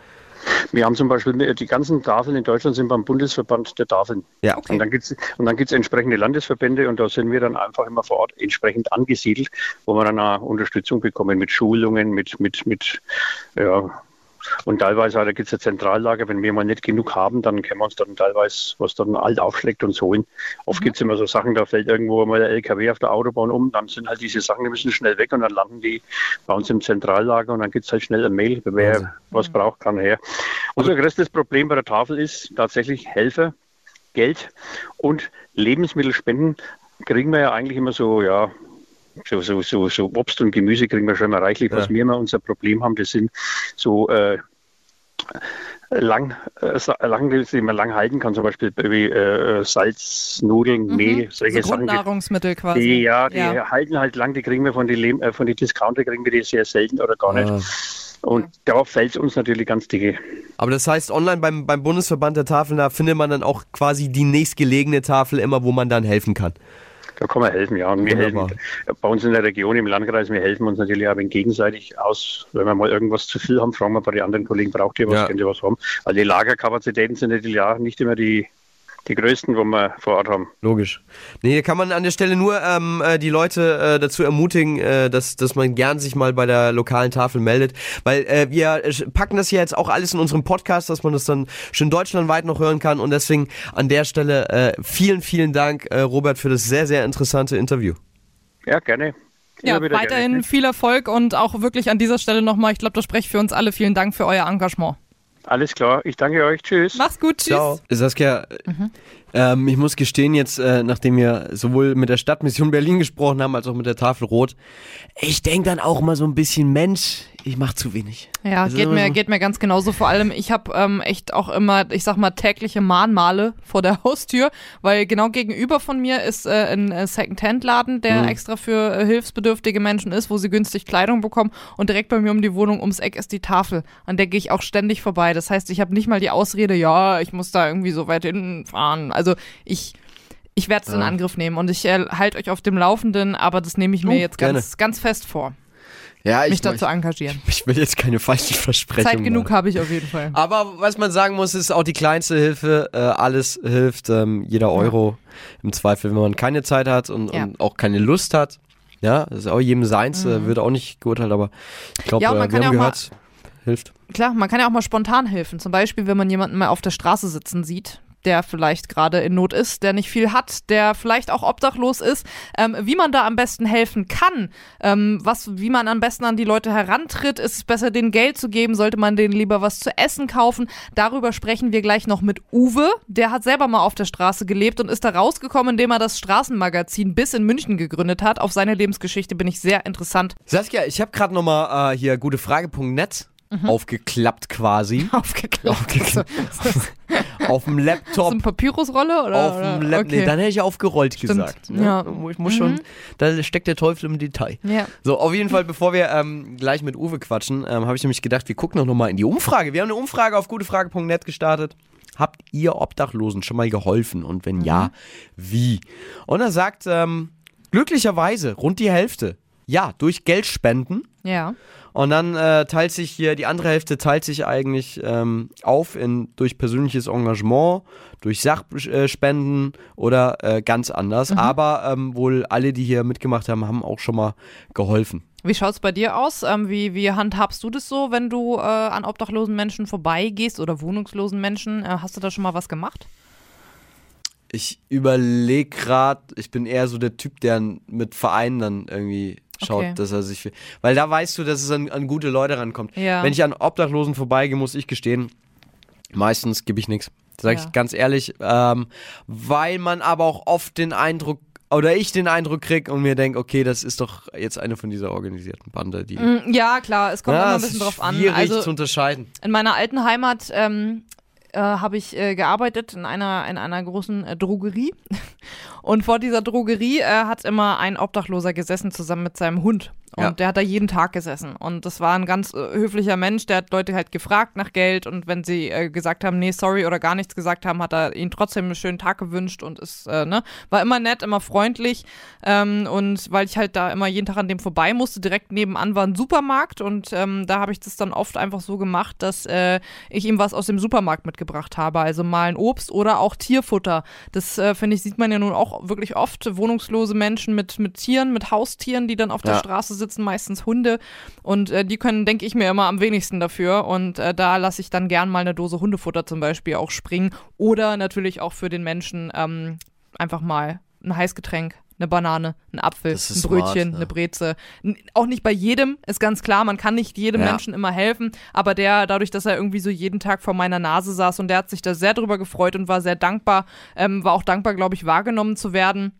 Wir haben zum Beispiel die ganzen Tafeln in Deutschland sind beim Bundesverband der Tafeln. Ja, okay. Und dann gibt es entsprechende Landesverbände und da sind wir dann einfach immer vor Ort entsprechend angesiedelt, wo wir dann auch Unterstützung bekommen mit Schulungen, mit, mit, mit ja, Und teilweise da gibt es ein Zentrallager, wenn wir mal nicht genug haben, dann können wir uns dann teilweise, was dann alt aufschlägt und so hin. Oft mhm. gibt es immer so Sachen, da fällt irgendwo mal der LKW auf der Autobahn um, dann sind halt diese Sachen, die müssen schnell weg und dann landen die bei uns im Zentrallager und dann gibt es halt schnell ein Mail, wer also. was braucht, kann her. Unser größtes Problem bei der Tafel ist tatsächlich Helfer, Geld und Lebensmittelspenden kriegen wir ja eigentlich immer so, ja, so, so, so, so Obst und Gemüse kriegen wir schon mal reichlich. Was ja. wir immer unser Problem haben, das sind so äh, lang, äh, lang, die man lang halten kann, zum Beispiel wie äh, Salz, Nudeln, mhm. Mehl, solche so Sachen. Nahrungsmittel quasi. Die, ja, die ja. halten halt lang, die kriegen wir von den äh, von die Discounter kriegen wir die sehr selten oder gar nicht. Und darauf fällt es uns natürlich ganz dicke. Aber das heißt, online beim, beim Bundesverband der Tafeln, da findet man dann auch quasi die nächstgelegene Tafel immer, wo man dann helfen kann. Da kann man helfen, ja. Und wir helfen bei uns in der Region, im Landkreis, wir helfen uns natürlich auch gegenseitig aus. Wenn wir mal irgendwas zu viel haben, fragen wir bei den anderen Kollegen, braucht ihr was, ja. könnt ihr was haben? Weil die Lagerkapazitäten sind natürlich auch nicht immer die die größten, wo wir vor Ort haben. Logisch. Nee, kann man an der Stelle nur ähm, äh, die Leute äh, dazu ermutigen, äh, dass, dass man gern sich mal bei der lokalen Tafel meldet. Weil äh, wir packen das hier jetzt auch alles in unserem Podcast, dass man das dann schön deutschlandweit noch hören kann. Und deswegen an der Stelle äh, vielen, vielen Dank, äh, Robert, für das sehr, sehr interessante Interview. Ja, gerne. Ja, weiterhin gerne. viel Erfolg und auch wirklich an dieser Stelle nochmal, ich glaube, das spreche ich für uns alle. Vielen Dank für euer Engagement. Alles klar, ich danke euch. Tschüss. Mach's gut, tschüss. Ciao. Saskia, mhm. ähm, ich muss gestehen jetzt, äh, nachdem wir sowohl mit der Stadtmission Berlin gesprochen haben, als auch mit der Tafel Rot, ich denke dann auch mal so ein bisschen, Mensch, ich mache zu wenig. Ja, geht mir, so. geht mir ganz genauso. Vor allem, ich habe ähm, echt auch immer, ich sag mal, tägliche Mahnmale vor der Haustür, weil genau gegenüber von mir ist äh, ein äh, Second-Hand-Laden, der mhm. extra für äh, hilfsbedürftige Menschen ist, wo sie günstig Kleidung bekommen. Und direkt bei mir um die Wohnung ums Eck ist die Tafel, an der gehe ich auch ständig vorbei. Das heißt, ich habe nicht mal die Ausrede, ja, ich muss da irgendwie so weit hinfahren. Also ich ich werde es ja. in Angriff nehmen und ich äh, halte euch auf dem Laufenden, aber das nehme ich mir jetzt ganz, ganz fest vor ja, mich dazu engagieren. Ich will jetzt keine falschen Versprechungen. Zeit genug habe ich auf jeden Fall. Aber was man sagen muss, ist auch die kleinste Hilfe. Äh, alles hilft. Ähm, jeder Euro ja. im Zweifel, wenn man keine Zeit hat und, ja. und, auch keine Lust hat. Ja, das ist auch jedem seins, äh, mhm. wird auch nicht geurteilt, aber ich glaube, ja, äh, wir haben gehört, hilft. Klar, man kann ja auch mal spontan helfen. Zum Beispiel, wenn man jemanden mal auf der Straße sitzen sieht, der vielleicht gerade in Not ist, der nicht viel hat, der vielleicht auch obdachlos ist, ähm, wie man da am besten helfen kann, ähm, was, wie man am besten an die Leute herantritt, ist es besser, denen Geld zu geben, sollte man denen lieber was zu essen kaufen. Darüber sprechen wir gleich noch mit Uwe, der hat selber mal auf der Straße gelebt und ist da rausgekommen, indem er das Straßenmagazin bis in München gegründet hat. Auf seine Lebensgeschichte bin ich sehr interessant. Saskia, ich habe gerade nochmal äh, hier gutefrage.net mhm. aufgeklappt quasi. Aufgeklappt. aufgeklappt. auf dem Laptop. So eine Papyrusrolle oder? Auf dem Laptop. Okay. Nee, dann hätte ich aufgerollt Stimmt. gesagt. Ne? Ja. Ich muss mhm. schon, da steckt der Teufel im Detail. Ja. So, auf jeden Fall, bevor wir ähm, gleich mit Uwe quatschen, ähm, habe ich nämlich gedacht, wir gucken noch mal in die Umfrage. Wir haben eine Umfrage auf gutefrage.net gestartet. Habt ihr Obdachlosen schon mal geholfen? Und wenn mhm. ja, wie? Und er sagt, ähm, glücklicherweise rund die Hälfte. Ja, durch Geldspenden. Ja. Und dann äh, teilt sich hier, die andere Hälfte teilt sich eigentlich ähm, auf in durch persönliches Engagement, durch Sachspenden oder äh, ganz anders. Mhm. Aber ähm, wohl alle, die hier mitgemacht haben, haben auch schon mal geholfen. Wie schaut es bei dir aus? Ähm, wie, wie handhabst du das so, wenn du äh, an obdachlosen Menschen vorbeigehst oder wohnungslosen Menschen? Äh, hast du da schon mal was gemacht? Ich überlege gerade, ich bin eher so der Typ, der mit Vereinen dann irgendwie schaut, okay. dass er sich. Weil da weißt du, dass es an, an gute Leute rankommt. Ja. Wenn ich an Obdachlosen vorbeigehe, muss ich gestehen, meistens gebe ich nichts. Sag ja. ich ganz ehrlich. Ähm, weil man aber auch oft den Eindruck oder ich den Eindruck kriege und mir denke, okay, das ist doch jetzt eine von dieser organisierten Bande, die. Mm, ja, klar, es kommt ja, immer ein bisschen drauf an. Schwierig also, zu unterscheiden. In meiner alten Heimat ähm, äh, habe ich äh, gearbeitet in einer, in einer großen äh, Drogerie. Und vor dieser Drogerie äh, hat immer ein Obdachloser gesessen zusammen mit seinem Hund. Und ja. der hat da jeden Tag gesessen. Und das war ein ganz äh, höflicher Mensch, der hat Leute halt gefragt nach Geld und wenn sie äh, gesagt haben, nee, sorry oder gar nichts gesagt haben, hat er ihnen trotzdem einen schönen Tag gewünscht und ist, äh, ne, war immer nett, immer freundlich. Ähm, und weil ich halt da immer jeden Tag an dem vorbei musste, direkt nebenan war ein Supermarkt und ähm, da habe ich das dann oft einfach so gemacht, dass äh, ich ihm was aus dem Supermarkt mitgebracht habe. Also mal ein Obst oder auch Tierfutter. Das äh, finde ich, sieht man ja nun auch wirklich oft. Wohnungslose Menschen mit, mit Tieren, mit Haustieren, die dann auf der Straße sitzen sitzen meistens Hunde und äh, die können, denke ich mir, immer am wenigsten dafür. Und äh, da lasse ich dann gern mal eine Dose Hundefutter zum Beispiel auch springen. Oder natürlich auch für den Menschen ähm, einfach mal ein Heißgetränk eine Banane, ein Apfel, ein Brötchen, smart, ja. eine Breze. Auch nicht bei jedem, ist ganz klar, man kann nicht jedem ja. Menschen immer helfen, aber der, dadurch, dass er irgendwie so jeden Tag vor meiner Nase saß und der hat sich da sehr drüber gefreut und war sehr dankbar, ähm, war auch dankbar, glaube ich, wahrgenommen zu werden.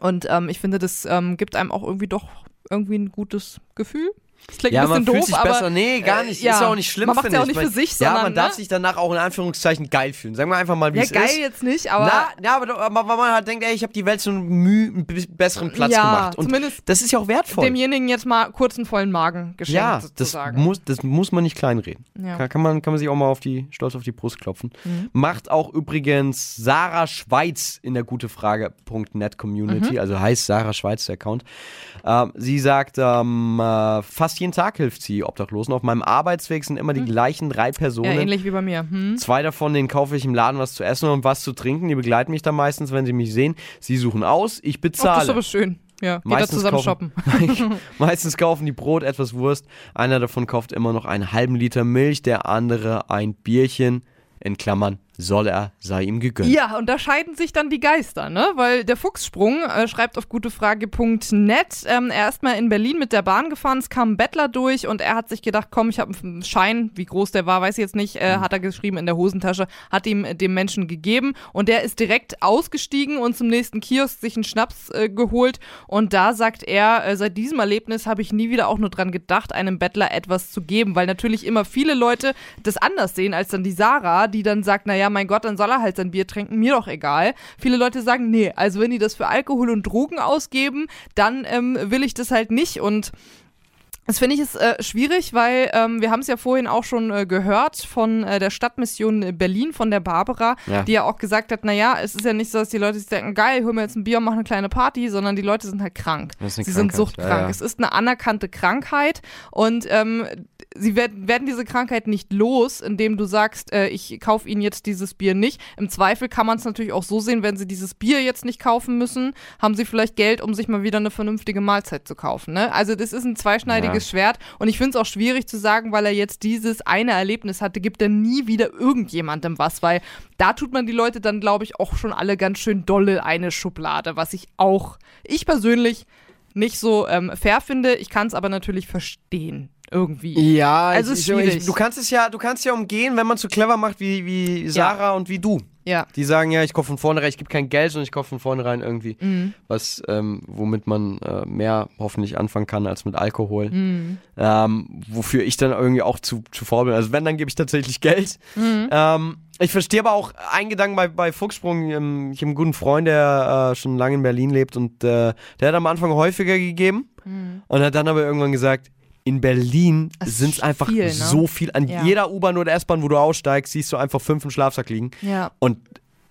Und ähm, ich finde, das ähm, gibt einem auch irgendwie doch irgendwie ein gutes Gefühl. Das klingt ja, ein bisschen man fühlt doof, sich aber, besser. Nee, gar nicht. Äh, ja, ist ja auch nicht schlimm, Man macht es ja auch nicht für sich, sondern. Ja, man ne? darf sich danach auch in Anführungszeichen geil fühlen. Sagen wir einfach mal, wie ja, es ist. geil jetzt nicht, aber. Na, ja, aber, aber man halt denkt, ey, ich habe die Welt einem Müh, besseren Platz ja, gemacht. Und zumindest das ist ja auch wertvoll. Demjenigen jetzt mal kurz einen vollen Magen geschenkt. Ja, das muss, das muss man nicht kleinreden. Ja. Kann, kann, man, kann man sich auch mal auf die, stolz auf die Brust klopfen. Mhm. Macht auch übrigens Sarah Schweiz in der gutefrage.net Community. Mhm. Also heißt Sarah Schweiz der Account. Ähm, sie sagt, ähm, äh, fast jeden Tag hilft sie Obdachlosen. Auf meinem Arbeitsweg sind immer die hm. gleichen drei Personen. Ja, ähnlich wie bei mir. Hm. Zwei davon, denen kaufe ich im Laden was zu essen und was zu trinken. Die begleiten mich dann meistens, wenn sie mich sehen. Sie suchen aus, ich bezahle. Oh, das ist aber schön. Ja, geht meistens zusammen kaufen, shoppen. meistens kaufen die Brot, etwas Wurst. Einer davon kauft immer noch einen halben Liter Milch, der andere ein Bierchen. In Klammern soll er, sei ihm gegönnt. Ja, und da scheiden sich dann die Geister, ne? Weil der Fuchssprung äh, schreibt auf gutefrage.net, ähm, er ist mal in Berlin mit der Bahn gefahren, es kam ein Bettler durch und er hat sich gedacht, komm, ich habe einen Schein, wie groß der war, weiß ich jetzt nicht, äh, mhm. hat er geschrieben in der Hosentasche, hat ihm äh, dem Menschen gegeben und der ist direkt ausgestiegen und zum nächsten Kiosk sich einen Schnaps äh, geholt und da sagt er, äh, seit diesem Erlebnis habe ich nie wieder auch nur dran gedacht, einem Bettler etwas zu geben, weil natürlich immer viele Leute das anders sehen als dann die Sarah, die dann sagt, naja, mein Gott, dann soll er halt sein Bier trinken, mir doch egal. Viele Leute sagen, nee, also wenn die das für Alkohol und Drogen ausgeben, dann ähm, will ich das halt nicht und das finde ich ist äh, schwierig, weil ähm, wir haben es ja vorhin auch schon äh, gehört von äh, der Stadtmission Berlin, von der Barbara, ja. die ja auch gesagt hat, naja, es ist ja nicht so, dass die Leute sich denken, geil, hol mir jetzt ein Bier und mach eine kleine Party, sondern die Leute sind halt krank. Sie Krankheit. sind suchtkrank. Ja, ja. Es ist eine anerkannte Krankheit und ähm, sie werden, werden diese Krankheit nicht los, indem du sagst, äh, ich kaufe ihnen jetzt dieses Bier nicht. Im Zweifel kann man es natürlich auch so sehen, wenn sie dieses Bier jetzt nicht kaufen müssen, haben sie vielleicht Geld, um sich mal wieder eine vernünftige Mahlzeit zu kaufen. Ne? Also das ist ein zweischneidiges ja. Schwert und ich finde es auch schwierig zu sagen, weil er jetzt dieses eine Erlebnis hatte, gibt er nie wieder irgendjemandem was, weil da tut man die Leute dann, glaube ich, auch schon alle ganz schön dolle eine Schublade, was ich auch, ich persönlich nicht so ähm, fair finde. Ich kann es aber natürlich verstehen irgendwie. Ja, also ich, ich, du kannst es ja, du kannst ja umgehen, wenn man es so clever macht wie, wie Sarah ja. und wie du. Ja. Die sagen ja, ich kaufe von vornherein, ich gebe kein Geld, sondern ich kaufe von vornherein irgendwie mhm. was, ähm, womit man äh, mehr hoffentlich anfangen kann als mit Alkohol. Mhm. Ähm, wofür ich dann irgendwie auch zu, zu faul bin. Also wenn, dann gebe ich tatsächlich Geld. Mhm. Ähm, ich verstehe aber auch einen Gedanken bei, bei Fuchssprung. Ähm, ich habe einen guten Freund, der äh, schon lange in Berlin lebt und äh, der hat am Anfang häufiger gegeben mhm. und hat dann aber irgendwann gesagt, in Berlin sind es einfach viel, ne? so viel. An ja. jeder U-Bahn oder S-Bahn, wo du aussteigst, siehst du einfach fünf im Schlafsack liegen. Ja. Und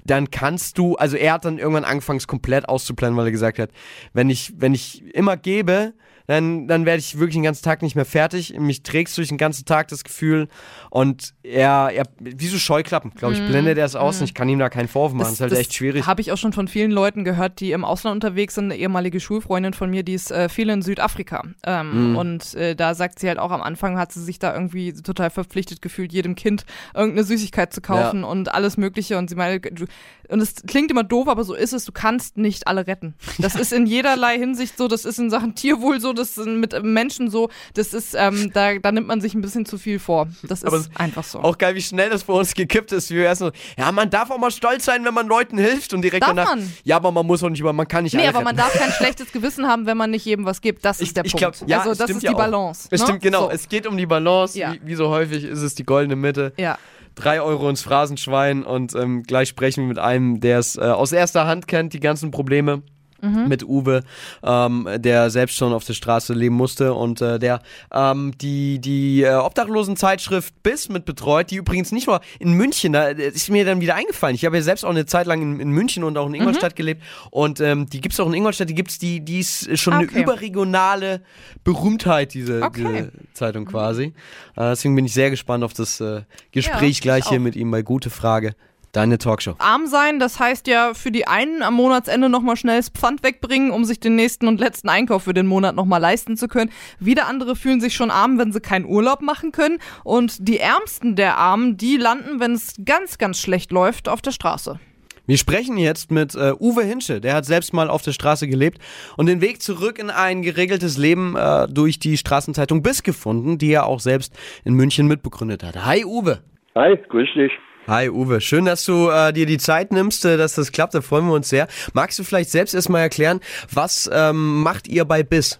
dann kannst du, also er hat dann irgendwann angefangen, es komplett auszuplanen, weil er gesagt hat, wenn ich, wenn ich immer gebe, dann, dann werde ich wirklich den ganzen Tag nicht mehr fertig. Mich trägst durch den ganzen Tag das Gefühl und er, er wie so Scheuklappen, glaube ich, mm. blendet er es aus mm. und ich kann ihm da keinen Vorwurf machen. Das, das ist halt das echt schwierig. Habe ich auch schon von vielen Leuten gehört, die im Ausland unterwegs sind. Eine ehemalige Schulfreundin von mir, die ist äh, viel in Südafrika. Ähm, mm. Und äh, da sagt sie halt auch am Anfang, hat sie sich da irgendwie total verpflichtet gefühlt, jedem Kind irgendeine Süßigkeit zu kaufen ja. und alles Mögliche. Und sie meinte, du, und es klingt immer doof, aber so ist es, du kannst nicht alle retten. Das ist in jederlei Hinsicht so, das ist in Sachen Tierwohl so, das ist mit Menschen so, das ist, ähm, da, da nimmt man sich ein bisschen zu viel vor. Das ist einfach so. Auch geil, wie schnell das bei uns gekippt ist. Wir erst so, ja, man darf auch mal stolz sein, wenn man Leuten hilft und direkt darf danach. Man? Ja, aber man muss auch nicht über, man kann nicht Nee, aber retten. man darf kein schlechtes Gewissen haben, wenn man nicht jedem was gibt. Das ist ich, der ich Punkt. Glaub, ja, also das ist die ja Balance. Es ne? stimmt, genau. So. Es geht um die Balance. Ja. Wie, wie so häufig ist es die goldene Mitte. Ja drei Euro ins Phrasenschwein und ähm, gleich sprechen wir mit einem, der es äh, aus erster Hand kennt, die ganzen Probleme mhm. mit Uwe, ähm, der selbst schon auf der Straße leben musste und äh, der ähm, die, die äh, Obdachlosenzeitschrift BIS mit betreut, die übrigens nicht nur in München, da ist mir dann wieder eingefallen. Ich habe ja selbst auch eine Zeit lang in, in München und auch in Ingolstadt mhm. gelebt und ähm, die gibt es auch in Ingolstadt, die gibt es, die, die ist schon okay. eine überregionale Berühmtheit, diese, okay. diese Zeitung quasi. Äh, deswegen bin ich sehr gespannt auf das äh, Gespräch ja, gleich hier mit ihm bei Gute Frage. Deine Talkshow. Arm sein, das heißt ja für die einen am Monatsende nochmal schnell das Pfand wegbringen, um sich den nächsten und letzten Einkauf für den Monat nochmal leisten zu können. Wieder andere fühlen sich schon arm, wenn sie keinen Urlaub machen können. Und die Ärmsten der Armen, die landen, wenn es ganz, ganz schlecht läuft, auf der Straße. Wir sprechen jetzt mit äh, Uwe Hinsche, der hat selbst mal auf der Straße gelebt und den Weg zurück in ein geregeltes Leben äh, durch die Straßenzeitung BIS gefunden, die er auch selbst in München mitbegründet hat. Hi Uwe. Hi, grüß dich. Hi Uwe, schön, dass du äh, dir die Zeit nimmst, äh, dass das klappt, da freuen wir uns sehr. Magst du vielleicht selbst erstmal erklären, was ähm, macht ihr bei BIS?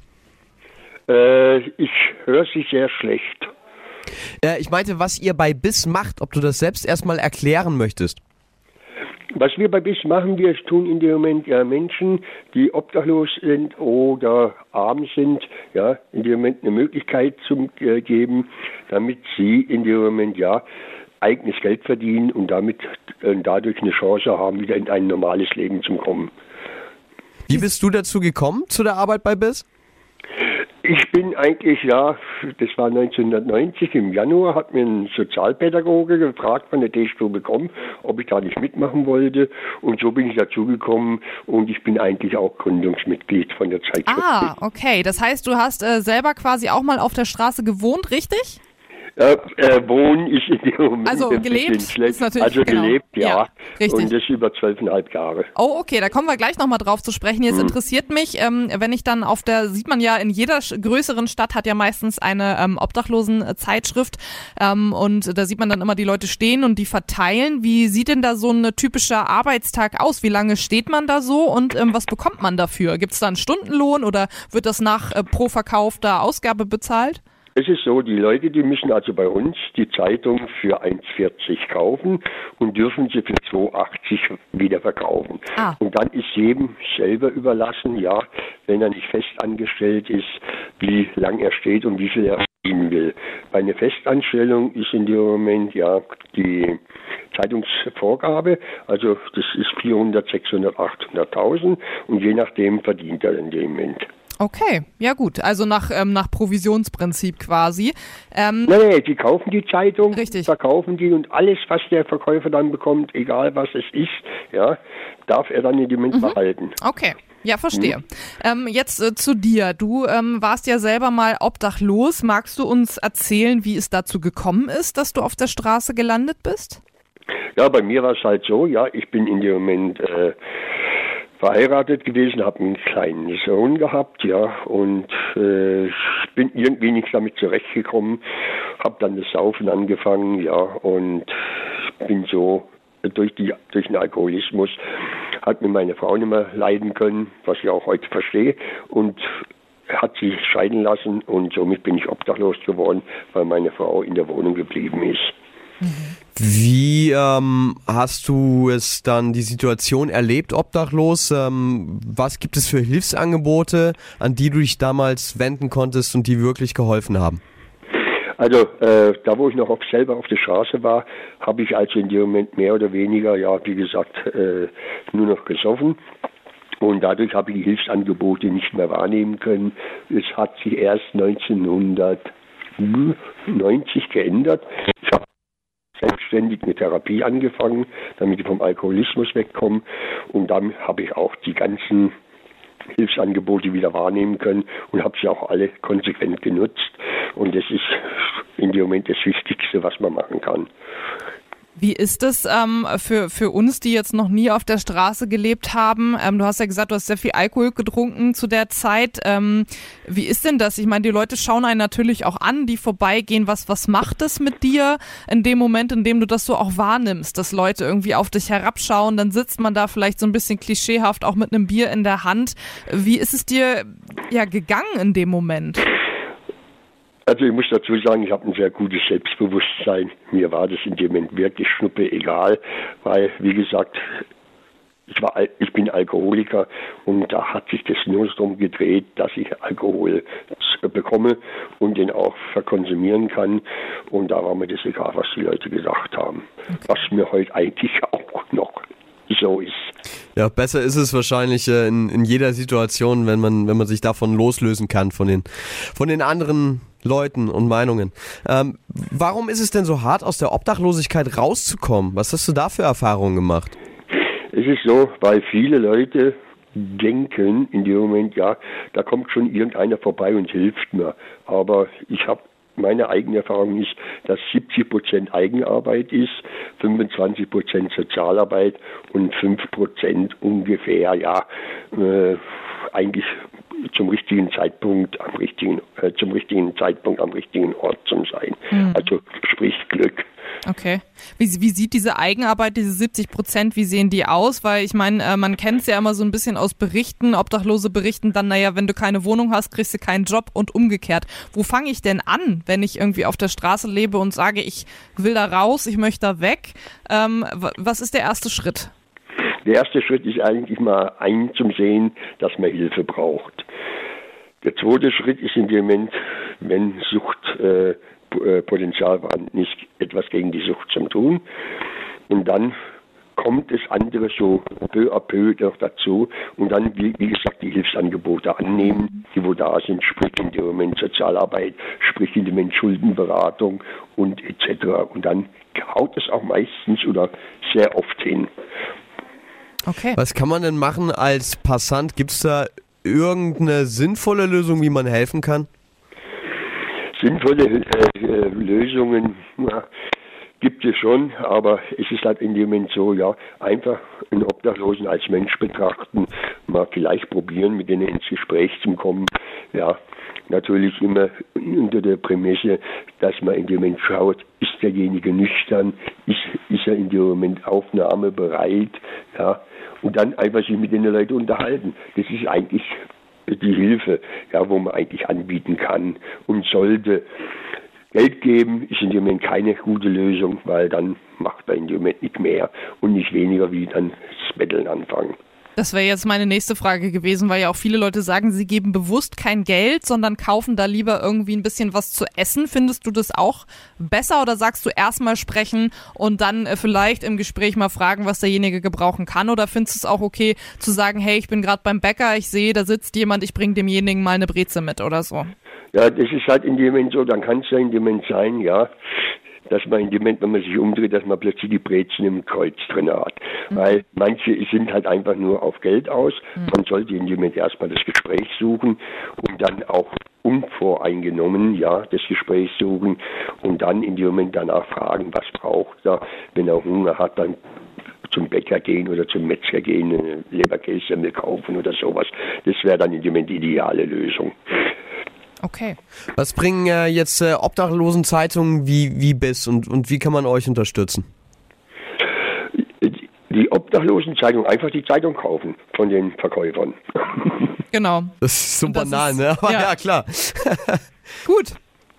Äh, ich höre sie sehr schlecht. Äh, ich meinte, was ihr bei BIS macht, ob du das selbst erstmal erklären möchtest. Was wir bei BIS machen, wir tun in dem Moment ja Menschen, die obdachlos sind oder arm sind, ja, in dem Moment eine Möglichkeit zu äh, geben, damit sie in dem Moment ja eigenes Geld verdienen und damit äh, dadurch eine Chance haben, wieder in ein normales Leben zu kommen. Wie bist du dazu gekommen, zu der Arbeit bei BIS? Ich bin eigentlich, ja, das war 1990 im Januar, hat mir ein Sozialpädagoge gefragt von der D-Stube bekommen, ob ich da nicht mitmachen wollte. Und so bin ich dazu gekommen und ich bin eigentlich auch Gründungsmitglied von der Zeitschrift. Ah, okay. Das heißt, du hast äh, selber quasi auch mal auf der Straße gewohnt, richtig? Äh, äh, wohnen ist in dem Moment also gelebt schlecht. Ist natürlich, also genau. gelebt, ja. ja richtig. Und das über zwölfeinhalb Jahre. Oh, okay, da kommen wir gleich nochmal drauf zu sprechen. Jetzt hm. interessiert mich, ähm, wenn ich dann auf der, sieht man ja, in jeder größeren Stadt hat ja meistens eine ähm, Obdachlosenzeitschrift ähm, und da sieht man dann immer die Leute stehen und die verteilen. Wie sieht denn da so ein typischer Arbeitstag aus? Wie lange steht man da so und ähm, was bekommt man dafür? Gibt es da einen Stundenlohn oder wird das nach äh, pro verkaufter Ausgabe bezahlt? Es ist so, die Leute, die müssen also bei uns die Zeitung für 1,40 kaufen und dürfen sie für 2,80 wieder verkaufen. Ah. Und dann ist jedem selber überlassen, ja, wenn er nicht fest angestellt ist, wie lang er steht und wie viel er verdienen will. Bei einer Festanstellung ist in dem Moment ja die Zeitungsvorgabe, also das ist 400, 600, 800.000 und je nachdem verdient er in dem Moment. Okay, ja gut. Also nach, ähm, nach Provisionsprinzip quasi. Ähm, nein, nein, die kaufen die Zeitung, richtig. verkaufen die und alles, was der Verkäufer dann bekommt, egal was es ist, ja, darf er dann in dem Moment mhm. behalten. Okay. Ja, verstehe. Mhm. Ähm, jetzt äh, zu dir. Du ähm, warst ja selber mal obdachlos. Magst du uns erzählen, wie es dazu gekommen ist, dass du auf der Straße gelandet bist? Ja, bei mir war es halt so, ja, ich bin in dem Moment äh, verheiratet gewesen, habe einen kleinen Sohn gehabt, ja, und äh, bin irgendwie nicht damit zurechtgekommen, habe dann das Saufen angefangen, ja, und bin so durch, die, durch den Alkoholismus, hat mir meine Frau nicht mehr leiden können, was ich auch heute verstehe, und hat sich scheiden lassen und somit bin ich obdachlos geworden, weil meine Frau in der Wohnung geblieben ist. Wie ähm, hast du es dann die Situation erlebt, obdachlos? Ähm, was gibt es für Hilfsangebote, an die du dich damals wenden konntest und die wirklich geholfen haben? Also äh, da, wo ich noch auf, selber auf der Straße war, habe ich also in dem Moment mehr oder weniger, ja, wie gesagt, äh, nur noch gesoffen. Und dadurch habe ich die Hilfsangebote nicht mehr wahrnehmen können. Es hat sich erst 1990 geändert. Ich habe selbstständig eine Therapie angefangen, damit ich vom Alkoholismus wegkomme. Und dann habe ich auch die ganzen Hilfsangebote wieder wahrnehmen können und habe sie auch alle konsequent genutzt. Und das ist in dem Moment das Wichtigste, was man machen kann. Wie ist es ähm, für, für uns, die jetzt noch nie auf der Straße gelebt haben? Ähm, du hast ja gesagt, du hast sehr viel Alkohol getrunken zu der Zeit. Ähm, wie ist denn das? Ich meine, die Leute schauen einen natürlich auch an, die vorbeigehen. Was, was macht es mit dir in dem Moment, in dem du das so auch wahrnimmst, dass Leute irgendwie auf dich herabschauen? Dann sitzt man da vielleicht so ein bisschen klischeehaft auch mit einem Bier in der Hand. Wie ist es dir ja gegangen in dem Moment? Also ich muss dazu sagen, ich habe ein sehr gutes Selbstbewusstsein. Mir war das in dem Moment wirklich schnuppe egal, weil, wie gesagt, ich, war, ich bin Alkoholiker und da hat sich das nur darum gedreht, dass ich Alkohol bekomme und den auch verkonsumieren kann. Und da war mir das egal, was die Leute gesagt haben. Was mir heute eigentlich auch noch so ist. Ja, besser ist es wahrscheinlich äh, in, in jeder Situation, wenn man, wenn man sich davon loslösen kann, von den, von den anderen Leuten und Meinungen. Ähm, warum ist es denn so hart, aus der Obdachlosigkeit rauszukommen? Was hast du da für Erfahrungen gemacht? Es ist so, weil viele Leute denken in dem Moment, ja, da kommt schon irgendeiner vorbei und hilft mir. Aber ich habe meine eigene Erfahrung ist, dass 70 Prozent Eigenarbeit ist, 25 Prozent Sozialarbeit und 5 Prozent ungefähr, ja, äh, eigentlich zum richtigen Zeitpunkt am richtigen, äh, zum richtigen Zeitpunkt am richtigen Ort zu sein. Mhm. Also sprich Glück. Okay. Wie, wie sieht diese Eigenarbeit, diese 70 Prozent, wie sehen die aus? Weil ich meine, äh, man kennt es ja immer so ein bisschen aus Berichten, Obdachlose berichten dann, naja, wenn du keine Wohnung hast, kriegst du keinen Job und umgekehrt. Wo fange ich denn an, wenn ich irgendwie auf der Straße lebe und sage, ich will da raus, ich möchte da weg? Ähm, was ist der erste Schritt? Der erste Schritt ist eigentlich mal einzusehen, dass man Hilfe braucht. Der zweite Schritt ist dem Moment, wenn Sucht äh, äh, vorhanden ist, etwas gegen die Sucht zu tun. Und dann kommt es andere so peu à peu noch dazu und dann, wie, wie, gesagt, die Hilfsangebote annehmen, die wo da sind, sprich in dem Moment Sozialarbeit, sprich in dem Moment Schuldenberatung und etc. Und dann haut es auch meistens oder sehr oft hin. Okay. Was kann man denn machen als Passant? Gibt es da irgendeine sinnvolle Lösung, wie man helfen kann? Sinnvolle äh, äh, Lösungen ja, gibt es schon, aber es ist halt in dem Moment so, ja, einfach einen Obdachlosen als Mensch betrachten, mal vielleicht probieren, mit denen ins Gespräch zu kommen, ja, natürlich immer unter der Prämisse, dass man in dem Moment schaut, ist derjenige nüchtern, ist, ist er in dem Moment aufnahmebereit, ja, und dann einfach sich mit den Leuten unterhalten. Das ist eigentlich die Hilfe, ja, wo man eigentlich anbieten kann und sollte. Geld geben ist in dem Moment keine gute Lösung, weil dann macht man in dem Moment nicht mehr und nicht weniger wie dann das Betteln anfangen. Das wäre jetzt meine nächste Frage gewesen, weil ja auch viele Leute sagen, sie geben bewusst kein Geld, sondern kaufen da lieber irgendwie ein bisschen was zu essen. Findest du das auch besser oder sagst du erstmal sprechen und dann äh, vielleicht im Gespräch mal fragen, was derjenige gebrauchen kann? Oder findest du es auch okay zu sagen, hey, ich bin gerade beim Bäcker, ich sehe, da sitzt jemand, ich bringe demjenigen mal eine Breze mit oder so? Ja, das ist halt in dem Moment so, dann kann es ja in dem Moment sein, ja dass man in dem Moment, wenn man sich umdreht, dass man plötzlich die Brezen im Kreuz drin hat. Mhm. Weil manche sind halt einfach nur auf Geld aus. Mhm. Man sollte in dem Moment erstmal das Gespräch suchen und dann auch unvoreingenommen, ja, das Gespräch suchen und dann in dem Moment danach fragen, was braucht er, wenn er Hunger hat, dann zum Bäcker gehen oder zum Metzger gehen, Leberkäse kaufen oder sowas. Das wäre dann in dem Moment die ideale Lösung. Okay. Was bringen äh, jetzt äh, Obdachlosenzeitungen wie, wie BIS und, und wie kann man euch unterstützen? Die Obdachlosenzeitung, einfach die Zeitung kaufen von den Verkäufern. Genau. Das ist so das banal, ist, ne? Aber ja, ja klar. Gut.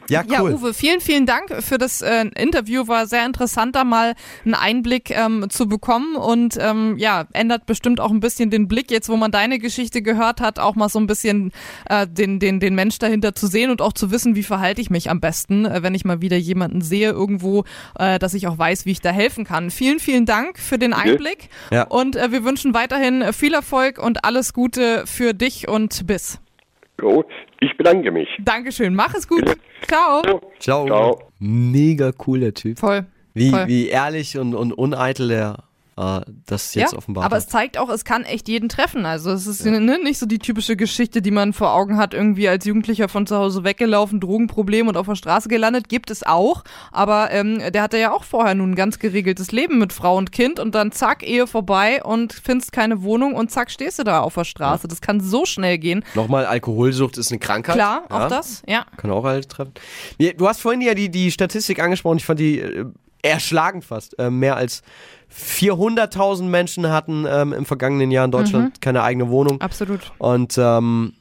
Ja, cool. ja, Uwe, vielen, vielen Dank für das äh, Interview. War sehr interessant, da mal einen Einblick ähm, zu bekommen und ähm, ja, ändert bestimmt auch ein bisschen den Blick, jetzt wo man deine Geschichte gehört hat, auch mal so ein bisschen äh, den, den, den Mensch dahinter zu sehen und auch zu wissen, wie verhalte ich mich am besten, äh, wenn ich mal wieder jemanden sehe irgendwo, äh, dass ich auch weiß, wie ich da helfen kann. Vielen, vielen Dank für den Einblick ja. und äh, wir wünschen weiterhin viel Erfolg und alles Gute für dich und bis. Jo, ich bedanke mich. Dankeschön. Mach es gut. Ciao. Ciao. Ciao. Mega cooler Typ. Voll. Wie, Voll. wie ehrlich und, und uneitel er äh, das jetzt ja, offenbart aber hat. es zeigt auch, es kann echt jeden treffen. Also es ist ja. ne, nicht so die typische Geschichte, die man vor Augen hat, irgendwie als Jugendlicher von zu Hause weggelaufen, Drogenproblem und auf der Straße gelandet. Gibt es auch, aber ähm, der hatte ja auch vorher nun ein ganz geregeltes Leben mit Frau und Kind und dann zack, Ehe vorbei und findest keine Wohnung und zack, stehst du da auf der Straße. Ja. Das kann so schnell gehen. Nochmal, Alkoholsucht ist eine Krankheit. Klar, auch das, ja. Kann auch alles treffen. Du hast vorhin ja die, die Statistik angesprochen, ich fand die äh, erschlagend fast. Äh, mehr als 400.000 Menschen hatten ähm, im vergangenen Jahr in Deutschland mhm. keine eigene Wohnung. Absolut. Und ähm,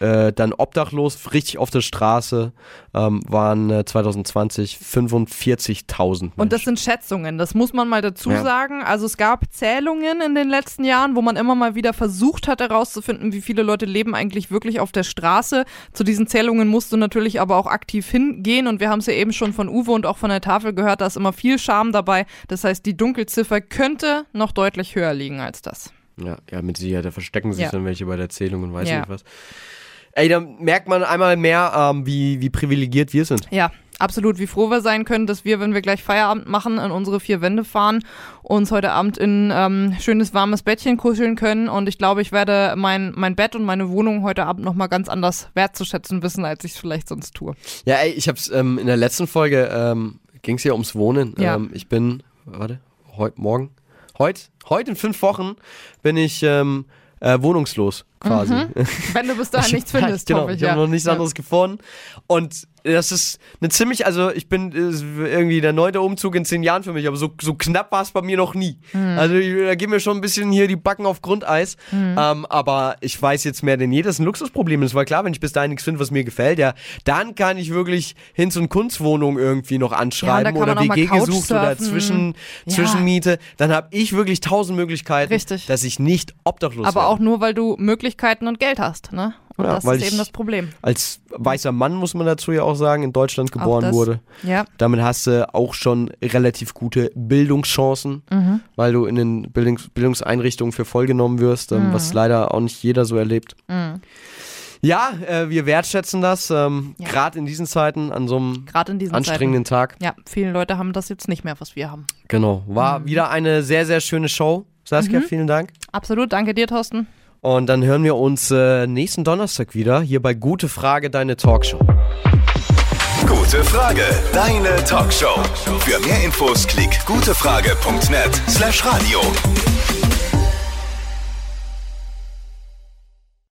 äh, dann obdachlos, richtig auf der Straße, ähm, waren äh, 2020 45.000. Und das sind Schätzungen, das muss man mal dazu ja. sagen. Also es gab Zählungen in den letzten Jahren, wo man immer mal wieder versucht hat herauszufinden, wie viele Leute leben eigentlich wirklich auf der Straße. Zu diesen Zählungen musst du natürlich aber auch aktiv hingehen und wir haben es ja eben schon von Uwe und auch von der Tafel gehört, da ist immer viel Scham dabei. Das heißt, die Dunkelziffer könnte noch deutlich höher liegen als das. Ja, ja, mit Sicherheit, da verstecken sich ja. dann welche bei der Zählung und weiß ja. nicht was. Ey, da merkt man einmal mehr, ähm, wie, wie privilegiert wir sind. Ja, absolut, wie froh wir sein können, dass wir, wenn wir gleich Feierabend machen, in unsere vier Wände fahren, uns heute Abend in ähm, schönes warmes Bettchen kuscheln können. Und ich glaube, ich werde mein, mein Bett und meine Wohnung heute Abend nochmal ganz anders wertzuschätzen wissen, als ich es vielleicht sonst tue. Ja, ey, ich hab's ähm, in der letzten Folge ähm, ging es ja ums Wohnen. Ja. Ähm, ich bin, warte, heute, morgen, heute, heute in fünf Wochen bin ich ähm, äh, wohnungslos quasi. Mhm. Wenn du bis dahin nichts findest, genau, ich. Ich habe noch nichts anderes ja. gefunden. Und das ist eine ziemlich, also ich bin irgendwie der neunte Umzug in zehn Jahren für mich, aber so, so knapp war es bei mir noch nie. Mhm. Also da gehen mir schon ein bisschen hier die Backen auf Grundeis. Mhm. Ähm, aber ich weiß jetzt mehr denn je, das ist ein Luxusproblem. Es war klar, wenn ich bis dahin nichts finde, was mir gefällt, ja, dann kann ich wirklich hin zu einer Kunstwohnung irgendwie noch anschreiben ja, oder WG gesucht oder Zwischen, ja. Zwischenmiete. Dann habe ich wirklich tausend Möglichkeiten, Richtig. dass ich nicht obdachlos Aber werde. auch nur, weil du Möglichkeiten und Geld hast, ne? Und ja, das ist eben das Problem. Als weißer Mann, muss man dazu ja auch sagen, in Deutschland geboren wurde. Ja. Damit hast du auch schon relativ gute Bildungschancen, mhm. weil du in den Bildungs Bildungseinrichtungen für vollgenommen wirst, ähm, mhm. was leider auch nicht jeder so erlebt. Mhm. Ja, äh, wir wertschätzen das, ähm, ja. gerade in diesen Zeiten, an so einem anstrengenden Zeiten. Tag. Ja, viele Leute haben das jetzt nicht mehr, was wir haben. Genau, war mhm. wieder eine sehr, sehr schöne Show. Saskia, mhm. vielen Dank. Absolut, danke dir, Thorsten. Und dann hören wir uns äh, nächsten Donnerstag wieder hier bei Gute Frage, deine Talkshow. Gute Frage, deine Talkshow. Für mehr Infos klick gutefrage.net slash radio.